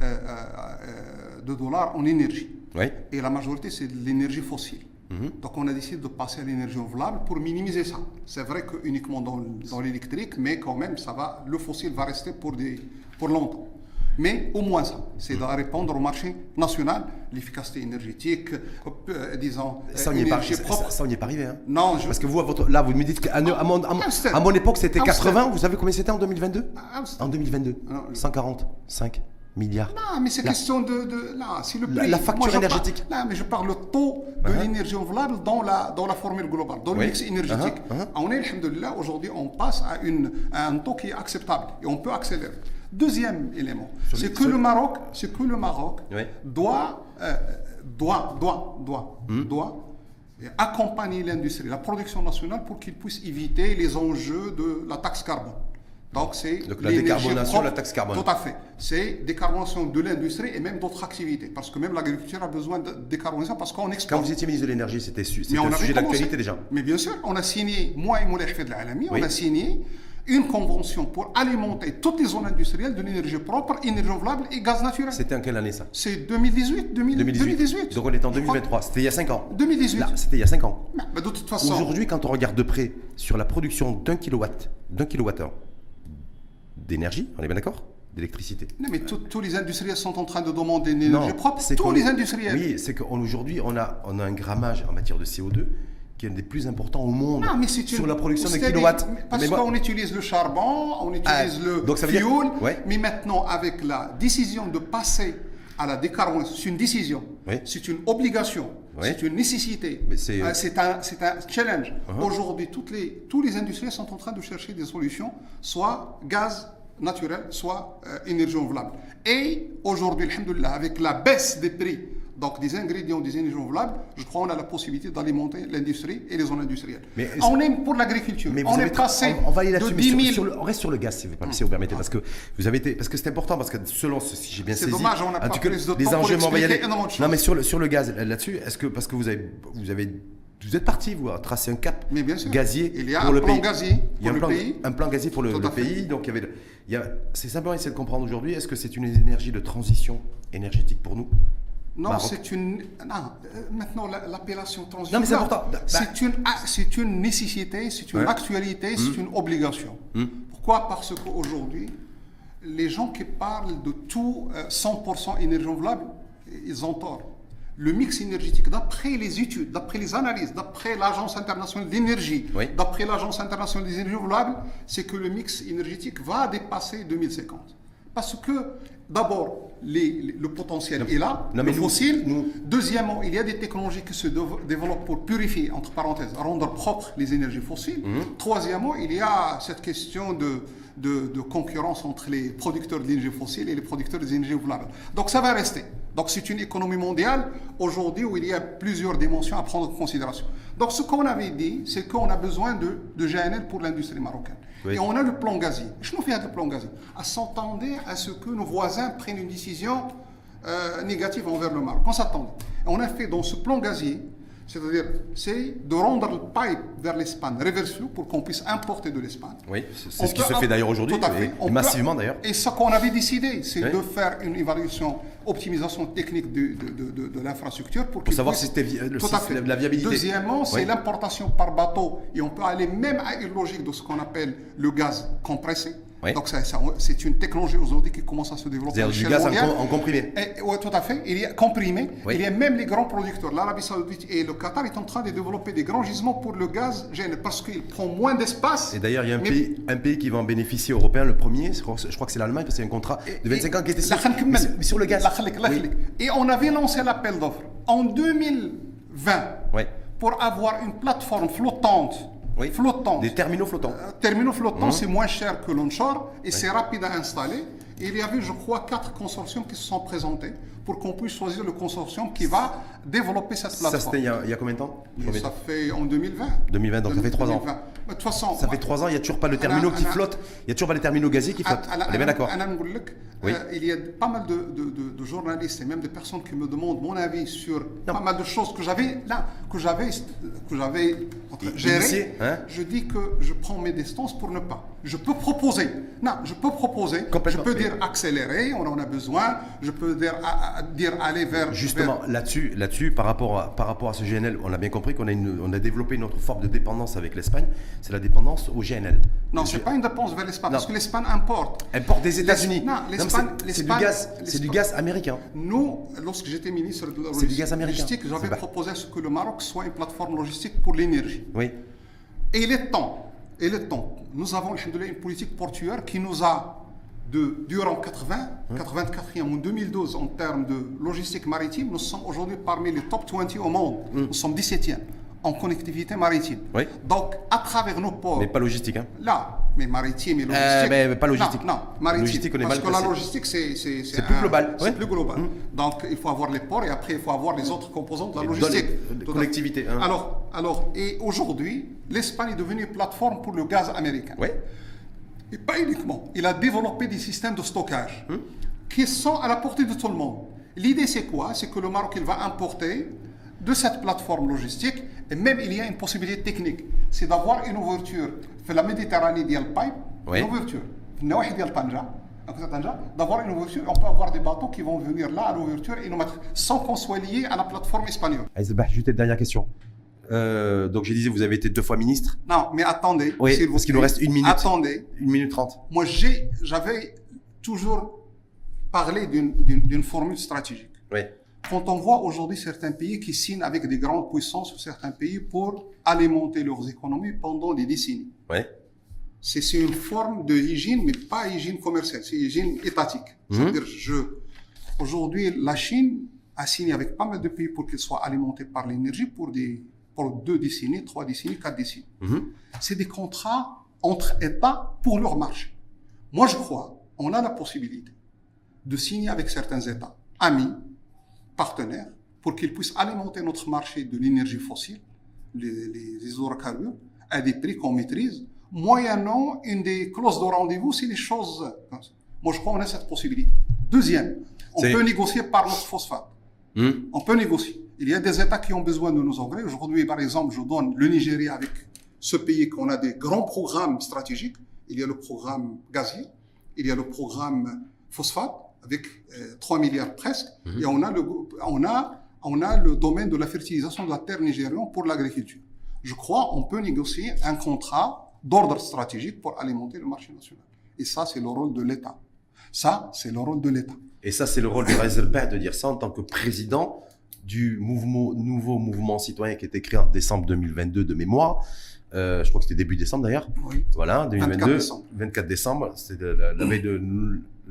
euh, euh, euh, de dollars en énergie. Oui. Et la majorité, c'est de l'énergie fossile. Mhm. Donc on a décidé de passer à l'énergie renouvelable pour minimiser ça. C'est vrai que uniquement dans, dans l'électrique, mais quand même, ça va, le fossile va rester pour, des, pour longtemps. Mais au moins ça, c'est de répondre au marché national, l'efficacité énergétique, euh, disons, ça, on n'y est, pas, ça, est pas arrivé. Hein. Non, Parce que vous, à votre, là, vous me dites qu'à à, mon, à mon époque, c'était 80, vous savez combien c'était en 2022 En 2022, 145 milliards. Non, mais c'est question de, de là, si le prix, la, facture énergétique. non, mais je parle le taux de uh-huh. l'énergie renouvelable dans la, dans la formule globale, dans le mix énergétique. Uh-huh. On est, aujourd'hui, on passe à, une, un taux qui est acceptable et on peut accélérer. Deuxième élément, c'est que, le Maroc, que le Maroc doit, euh, doit, doit, doit, hmm. doit accompagner l'industrie, la production nationale pour qu'il puisse éviter les enjeux de la taxe carbone. Donc, c'est la décarbonation, la taxe carbone. Tout à fait. C'est décarbonation de l'industrie et même d'autres activités. Parce que même l'agriculture a besoin de décarbonation parce qu'on exporte. Quand vous étiez ministre de l'énergie, c'était un sujet d'actualité déjà. Mais bien sûr, on a signé, moi et Moulay de l'Alami, on a signé une convention pour alimenter toutes les zones industrielles de l'énergie propre, énergie renouvelable et gaz naturel. C'était en quelle année ça? C'est 2018, 2018. Donc on est en 2023. C'était il y a 5 ans. 2018. C'était il y a 5 ans. Mais de toute façon. Aujourd'hui, quand on regarde de près sur la production d'un kilowatt, d'un kilowattheure d'énergie, on est bien d'accord? D'électricité? Non, mais tous les industriels sont en train de demander une énergie propre. Tous les industriels. Oui, c'est qu'aujourd'hui, on a, on a un grammage en matière de CO2 qui est un des plus importants au monde non, mais sur la production de kilowatts. Parce qu'on utilise le charbon, on ah, utilise le donc ça veut fuel, mais maintenant avec la décision de passer à la décarbonisation, c'est une décision, c'est une obligation, c'est une nécessité, euh, c'est un, un, challenge. Uh-huh. Aujourd'hui, les, tous les industriels sont en train de chercher des solutions, soit gaz naturel, soit euh, énergie renouvelable. Et aujourd'hui, avec la baisse des prix donc des ingrédients des énergies renouvelables, je crois qu'on a la possibilité d'alimenter l'industrie et les zones industrielles. Mais on est pour l'agriculture. Mais on est passé on, va aller là-dessus. on reste sur le gaz, si vous, si vous permettez, parce que vous avez été, parce que c'est important, parce que selon si j'ai bien saisi, c'est dommage, on n'a pas plus de temps enjeux, pour expliquer Non, mais sur le sur le gaz là-dessus, est-ce que parce que vous avez vous avez vous êtes parti, vous, à tracer un cap Mais bien sûr. gazier il y a pour un le plan pays. gazier pour il y a un le plan, pays. Un plan gazier pour le, le pays. Donc, il y avait, il y a, c'est simplement essayer de comprendre aujourd'hui, est-ce que c'est une énergie de transition énergétique pour nous? Non, c'est une. Non, euh, maintenant, l'appellation transition. Non, mais c'est important. Bah, c'est une, c'est une nécessité, c'est une actualité, c'est hmm. une obligation. Hmm. Pourquoi? Parce qu'aujourd'hui, les gens qui parlent de tout 100% euh, énergie renouvelable, ils ont tort. Le mix énergétique, d'après les études, d'après les analyses, d'après l'Agence internationale d'énergie, d'après l'Agence internationale des énergies renouvelables, c'est que le mix énergétique va dépasser 2050. Parce que, d'abord, le potentiel est là, le fossile. Deuxièmement, il y a des technologies qui se développent pour purifier, entre parenthèses, rendre propres les énergies fossiles. Mhm. Troisièmement, il y a cette question de, de, concurrence entre les producteurs d'énergie fossile et les producteurs d'énergie renouvelable. Donc ça va rester. Donc c'est une économie mondiale aujourd'hui où il y a plusieurs dimensions à prendre en considération. Donc ce qu'on avait dit, c'est qu'on a besoin de, de GNL pour l'industrie marocaine. Et on a le plan gazier. Je nous fais le plan gazier. À s'entendre à ce que nos voisins prennent une décision euh, négative envers le Maroc. On s'attend. On a fait dans ce plan gazier c'est-à-dire, c'est de rendre le pipe vers l'Espagne reverse flow pour qu'on puisse importer de l'Espagne. Oui, c'est ce qui se fait d'ailleurs aujourd'hui, massivement d'ailleurs. Et ce qu'on avait décidé, c'est de faire une évaluation, optimisation technique de, de, de, l'infrastructure pour, pour savoir si c'était la viabilité. Deuxièmement, c'est l'importation par bateau, et on peut aller même à une logique de ce qu'on appelle le gaz compressé. Donc c'est une technologie aujourd'hui qui commence à se développer. C'est du gaz en, comprimé. Oui, tout à fait. Il y a comprimé. Il y a même les grands producteurs. L'Arabie Saoudite et le Qatar sont en train de développer des grands gisements pour le gaz GNL parce qu'il prend moins d'espace. Et d'ailleurs, il y a un, pays, un pays qui va en bénéficier européen, le premier, je crois, que c'est l'Allemagne, parce que c'est un contrat de 25 ans qui était sur, sur le gaz. Et on avait lancé l'appel d'offres en 2020 pour avoir une plateforme flottante flottant. Des terminaux flottants. Terminaux flottants, mmh. c'est moins cher que l'onshore et c'est rapide à installer. Et il y avait, je crois, quatre consortiums qui se sont présentés pour qu'on puisse choisir le consortium qui va développer cette plateforme. Ça, c'était il, y a combien de temps? Ça fait en 2020. 2020, donc ça fait trois ans. De toute façon, ça fait trois ans, il n'y a toujours pas le terminaux qui flotte. Il n'y a toujours pas les terminaux gaziers qui flottent. On est bien d'accord. Oui. Euh, il y a pas mal de, de, de, journalistes et même des personnes qui me demandent mon avis sur pas mal de choses que j'avais là, que j'avais, que j'avais géré. Hein je dis que je prends mes distances pour ne pas. Je peux proposer. Non, je peux proposer. Je peux dire accélérer, on en a besoin. Je peux dire, dire aller vers. Justement, là-dessus, là-dessus, par rapport à, par rapport à ce GNL, on a bien compris qu'on a, on a développé une autre forme de dépendance avec l'Espagne. C'est la dépendance au GNL. Non, c'est pas une dépendance vers l'Espagne, parce que l'Espagne importe. Importe des États-Unis. Non, c'est du gaz, c'est du gaz américain. Nous, lorsque j'étais ministre de la logistique, j'avais proposé ce que le Maroc soit une plateforme logistique pour l'énergie. Oui. Et il est temps, il est temps. Nous avons une politique portuaire qui nous a de, durant 80, 84 en 2012 en termes de logistique maritime, nous sommes aujourd'hui parmi les top 20 au monde. Mm. Nous sommes 17e en connectivité maritime. Oui. Donc, à travers nos ports. Mais pas logistique, hein Là, mais maritime et euh, logistique. mais, pas logistique. Non, non maritime. Logistique, on est parce que la logistique, c'est. C'est plus global. C'est plus global. Mmh. Donc, il faut avoir les ports et après, il faut avoir les autres composantes de la logistique. De connectivité. Hein. Alors, alors, et aujourd'hui, l'Espagne est devenue une plateforme pour le gaz américain. Oui. Et pas uniquement. Il a développé des systèmes de stockage mmh. qui sont à la portée de tout le monde. L'idée, c'est quoi? C'est que le Maroc, il va importer de cette plateforme logistique, et même il y a une possibilité technique, c'est d'avoir une ouverture de la Méditerranée via le pipe, Oui. L'ouverture. النواحي ديال طنجة à Tanja, d'avoir une ouverture, on peut avoir des bateaux qui vont venir là à l'ouverture et nous mettre sans qu'on soit lié à la plateforme espagnole. Aïsbah, juste une dernière question. Euh, donc, je disais, vous avez été deux fois ministre. Non, mais attendez. Oui, s'il vous parce qu'il nous plaît. reste une minute. Attendez. Une minute trente. Moi, j'ai, j'avais toujours parlé d'une, d'une, d'une formule stratégique. Oui. Quand on voit aujourd'hui certains pays qui signent avec des grandes puissances ou certains pays pour alimenter leurs économies pendant des décennies. C'est, une forme de hygiène, mais pas hygiène commerciale, c'est hygiène étatique. Mhm. C'est-à-dire, je, aujourd'hui, la Chine a signé avec pas mal de pays pour qu'ils soient alimentés par l'énergie pour des, pour deux décennies, trois décennies, quatre décennies. Mhm. C'est des contrats entre États pour leur marché. Moi, je crois, on a la possibilité de signer avec certains États, amis, partenaires, pour qu'ils puissent alimenter notre marché de l'énergie fossile, les, hydrocarbures, à des prix qu'on maîtrise, moyennant une des clauses de rendez-vous si les choses... Moi, je crois qu'on a cette possibilité. Deuxième, on peut négocier par notre phosphate. Mhm. On peut négocier. Il y a des États qui ont besoin de nos engrais. Aujourd'hui, par exemple, je donne le Nigeria avec ce pays qu'on a des grands programmes stratégiques. Il y a le programme gazier, il y a le programme phosphate avec euh, 3 milliards presque, et on a, le, on, a, on a le domaine de la fertilisation de la terre nigériane pour l'agriculture. Je crois on peut négocier un contrat d'ordre stratégique pour alimenter le marché national. Et ça, c'est le rôle de l'État. Ça, c'est le rôle de l'État. Et ça, c'est le rôle de Reiselbach de dire ça en tant que président du mouvement, nouveau mouvement citoyen qui a été créé en décembre 2022 de mémoire. Euh, je crois que c'était début décembre d'ailleurs. Oui. Voilà, 2022. 24 décembre. 24 décembre. C'était la, la veille de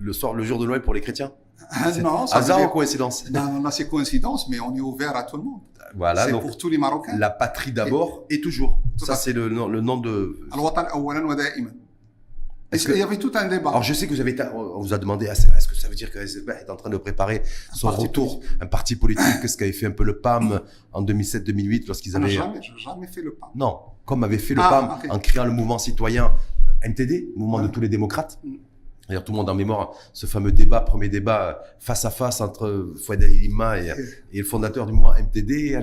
le soir, le jour de Noël pour les chrétiens ah, Non, ça hasard ou coïncidence Non, non c'est coïncidence, mais on est ouvert à tout le monde. Voilà, c'est pour tous les Marocains. La patrie d'abord et, toujours. Ça, c'est le, le, nom de. Est-ce qu'il y avait tout un débat Alors, je sais que vous avez, on vous a demandé, est-ce que ça veut dire que est en train de préparer son retour, un parti politique, ce qu'avait fait un peu le PAM en 2007-2008 lorsqu'ils avaient. Jamais, jamais fait le PAM. Non, comme avait fait le ah, PAM en créant le mouvement citoyen MTD, mouvement ah. de tous les démocrates. Mm. D'ailleurs, tout le monde en mémoire ce fameux débat, premier débat euh, face à face entre Fouad Ilima et, Ok. et le fondateur du mouvement MTD,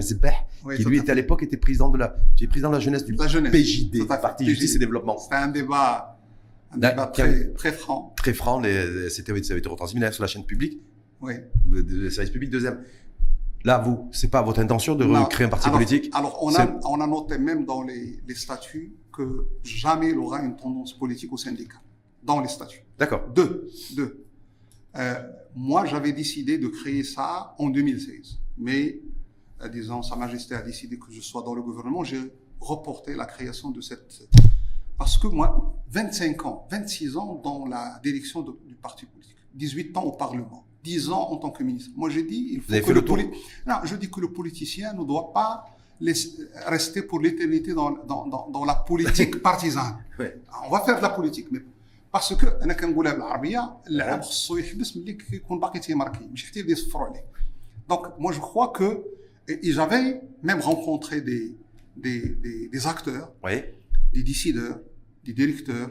Oui, qui lui était à l'époque était président de la, président de la jeunesse du La jeunesse. PJD. Parti PJD. Justice et Développement. C'était un débat, un très, franc. Très franc, c'était, ça avait été retransmis sur la chaîne publique, Oui. le service public deuxième. Là, vous, c'est pas votre intention de Non. recréer un parti alors, politique? Alors, on a, on a noté même dans les, les statuts que jamais il aura une tendance politique au syndicat. Dans les statuts. D'accord. Deux. Deux. Euh, moi, j'avais décidé de créer ça en 2016. Mais, euh, disons, Sa Majesté a décidé que je sois dans le gouvernement. J'ai reporté la création de cette... Parce que moi, 25 ans, 26 ans dans la direction de- du parti politique, 18 ans au Parlement, 10 ans en tant que ministre. Moi, j'ai dit, il faut Vous avez que fait le le poli- Non, je dis que le politicien ne doit pas rester pour l'éternité dans, dans, dans, dans la politique partisane. Ouais. On va faire de la politique, mais parce que انا كنقولها بالعربيه اللعب خصو يحبس ملي كيكون باقي تيماركي مش حتى يبدا يصفروا عليه donc moi je crois que et j'avais même rencontré des, des, des, des acteurs Oui. des décideurs des directeurs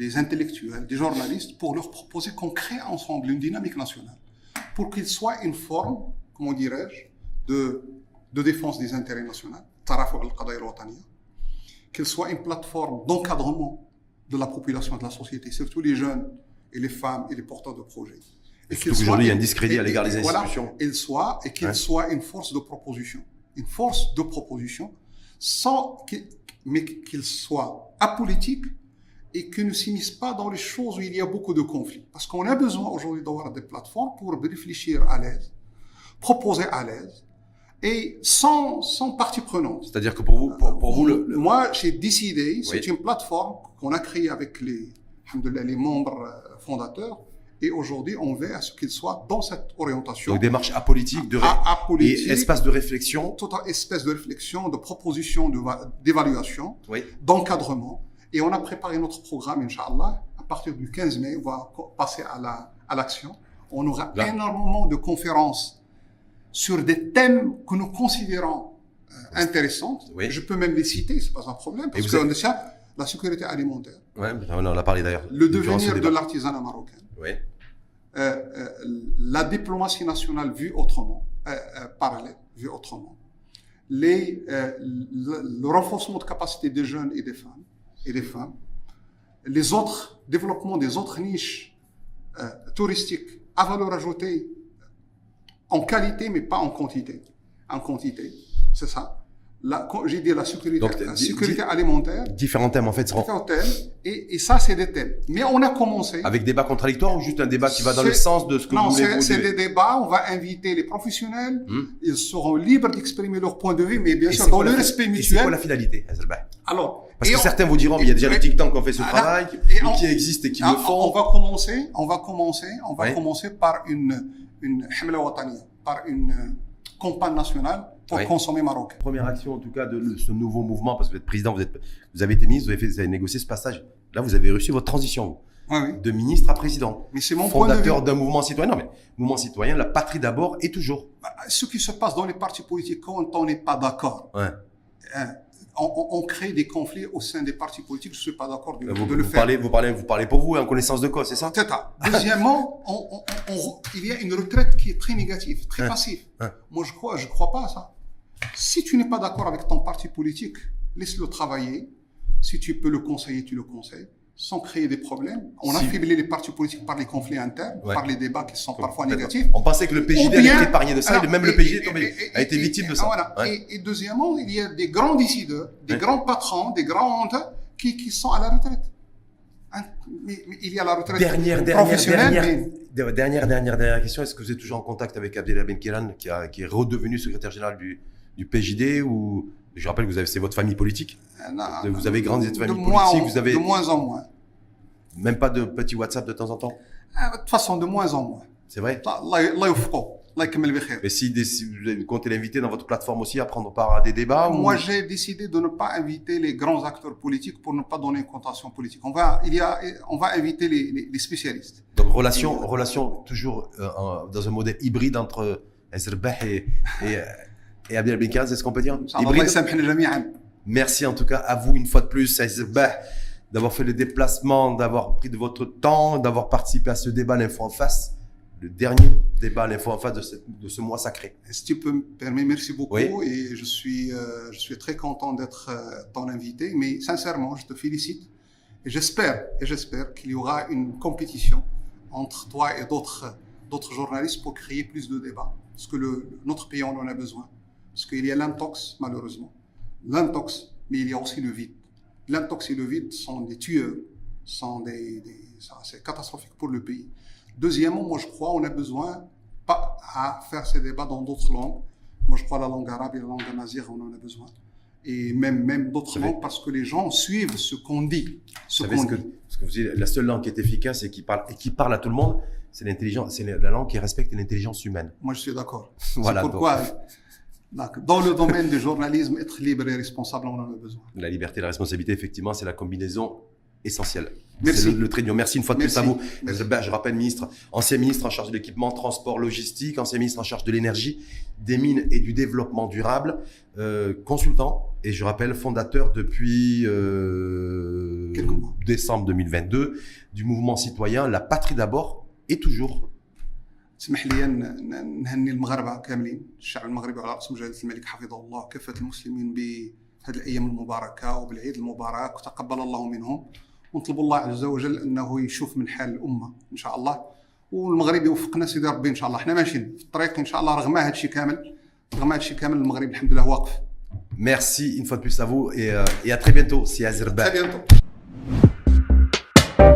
des intellectuels des journalistes pour leur proposer qu'on crée ensemble une dynamique nationale pour qu'il soit une forme comment dirais-je de, de défense des intérêts nationaux ترافع القضايا الوطنيه qu'il soit une plateforme d'encadrement de la population, de la société, surtout les jeunes et les femmes et les porteurs de projets. Et qu'aujourd'hui, il y a un discrédit et- à l'égard et- des et voilà, institutions. il soit, et qu'il Ouais. soit une force de proposition. Une force de proposition, sans mais qu'il soit apolitique et qu'il ne s'immisce pas dans les choses où il y a beaucoup de conflits. Parce qu'on a besoin aujourd'hui d'avoir des plateformes pour réfléchir à l'aise, proposer à l'aise, et sans, sans partie prenante. C'est-à-dire que pour vous, pour, pour vous, le, le- Moi, j'ai décidé, c'est Oui. une plateforme qu'on a créée avec les, les membres euh, fondateurs, et aujourd'hui, on veut à ce qu'il soit dans cette orientation. donc démarche apolitique de apolitique, et espace de réflexion. toute espèce de réflexion, de proposition, de d'évaluation, Oui. d'encadrement. Et on a préparé notre programme, Inch'Allah. À partir du 15 mai, on va passer à la- à l'action. on aura Là. énormément de conférences sur des thèmes que nous considérons euh, intéressantes. Oui. Je peux même les citer, c'est pas un problème, parce que on la sécurité alimentaire, Ouais, on en a parlé d'ailleurs. le devenir de l'artisanat marocain, Oui. euh, euh, la diplomatie nationale vue autrement, euh, parallèle, vue autrement, les, le, le renforcement de capacité des jeunes et des femmes, et des femmes les autres développements des autres niches touristiques à valeur ajoutée en qualité mais pas en quantité. En quantité, c'est ça. La- J'ai dit la sécurité, Donc, la di- sécurité di- alimentaire, Différents thèmes en fait différents thèmes, et, et ça c'est des thèmes. Mais on a commencé. avec débat contradictoire ou juste un débat qui va dans le sens de ce que non, vous voulez c'est c'est des débats. On va inviter les professionnels. Hmm. Ils seront libres d'exprimer leur point de vue, mais bien Et sûr dans le respect et C'est quoi mutuel. la finalité Alors, Parce que on- certains vous diront, il y a déjà les TikTok qui ont fait ce travail, et ou on- qui existent et qui Ah, le font. On va commencer, on va commencer, on va commencer par une une par une euh, campagne nationale pour Ouais. consommer marocain. Première action en tout cas de ce nouveau mouvement, parce que vous êtes président, vous, êtes, vous avez été ministre, vous avez, fait, vous avez négocié ce passage. Là, vous avez réussi votre transition Oui, oui. de ministre à président. Mais c'est mon point de vue. Fondateur d'un mouvement citoyen. Non, mais mouvement citoyen, la patrie d'abord et toujours. Bah, Ce qui se passe dans les partis politiques quand on n'est pas d'accord, Ouais. hein, on, on- on crée des conflits au sein des partis politiques. Je suis pas d'accord de, Vous, de le vous faire. parlez, vous, parlez, vous parlez pour vous, en connaissance de cause, c'est ça? C'est ça. Deuxièmement, on- on- on- il y a une retraite qui est très négative, très Hein. passive. Hein. Moi, je crois, je crois pas à ça. Si tu n'es pas d'accord avec ton parti politique, laisse-le travailler. Si tu peux le conseiller, tu le conseilles, sans créer des problèmes. On Si- affaiblit les partis politiques par les conflits internes, Ouais. par les débats qui sont parfois négatifs. On pensait que le PJD Ou allait bien- être épargné de ça, Alors, et même le PJD est et- tombé- et- a été victime de ça. voilà. Ouais. Et, deuxièmement, il y a des grands décideurs, des Ouais. grands patrons, des grands qui, qui sont à la retraite. Hein, Mais, mais il y a la retraite Dernière, professionnelle, dernière, mais dernière, dernière, dernière question. Est-ce que vous êtes toujours en contact avec Abdellah Benkiran, qui, a- qui est redevenu secrétaire général du, du PJD ou je rappelle que vous avez, c'est votre famille politique. Ah, vous avez grandi cette famille politique. Vous avez de moins en moins. Même pas de petits WhatsApp de temps en temps? Ah, de toute façon, de moins en moins. C'est vrai? Mais si, si vous comptez l'inviter dans votre plateforme aussi à prendre part à des débats Moi, j'ai décidé de ne pas inviter les grands acteurs politiques pour ne pas donner une contention politique. On va, il y a, on va inviter les, spécialistes. Donc, relation, relation toujours euh, dans un modèle hybride entre Azerbaïdjan et, et euh, et Abdel Abdelkader, c'est ce qu'on peut dire? Merci en tout cas à vous une fois de plus, bah, d'avoir fait le déplacement, d'avoir pris de votre temps, d'avoir participé à ce débat l'info en face, le dernier débat l'info en face de ce, mois sacré. Si tu peux me permettre, merci beaucoup et je suis, euh, je suis très content d'être euh, ton invité, mais sincèrement, je te félicite et j'espère et j'espère qu'il y aura une compétition entre toi et d'autres d'autres journalistes pour créer plus de débats, parce que notre pays en a besoin. Parce qu'il y a l'intox, malheureusement. L'intox, mais il y a aussi le vide. L'intox et le vide sont des tueurs, sont des, c'est catastrophique pour le pays. Deuxièmement, moi je crois on a besoin pas à faire ces débats dans d'autres langues. Moi je crois la langue arabe et la langue amazigh, on en a besoin. Et même, même d'autres langues parce que les gens suivent ce qu'on dit. Ce qu'on que, dit. ce que vous dites, la seule langue qui est efficace et qui parle, et qui parle à tout le monde, c'est l'intelligence, c'est la langue qui respecte l'intelligence humaine. Moi je suis d'accord. Voilà, pourquoi, donc, dans le domaine du journalisme, être libre et responsable, on en a besoin. La liberté et la responsabilité, effectivement, c'est la combinaison essentielle. Merci. C'est le, le trait. Merci une fois de plus Merci. à vous. Merci. Ezbah, je rappelle, ministre, ancien ministre en charge de l'équipement, transport, logistique, ancien ministre en charge de l'énergie, des mines et du développement durable, euh, consultant, et je rappelle, fondateur depuis euh, décembre 2022 du mouvement citoyen La Patrie d'abord et toujours. اسمح لي نهني المغاربة كاملين الشعب المغربي على راسهم جلاله الملك حفظه الله كافة المسلمين بهذه الأيام المباركة وبالعيد المبارك وتقبل الله منهم. ونطلب الله عز وجل أنه يشوف من حال الأمة إن شاء الله. والمغرب يوفقنا سيدي ربي إن شاء الله. إحنا ماشيين في الطريق إن شاء الله رغم هذا الشيء كامل رغم هذا الشيء كامل المغرب الحمد لله واقف. Merci. Une fois de plus à vous et, euh, et à très bientôt. Très bientôt.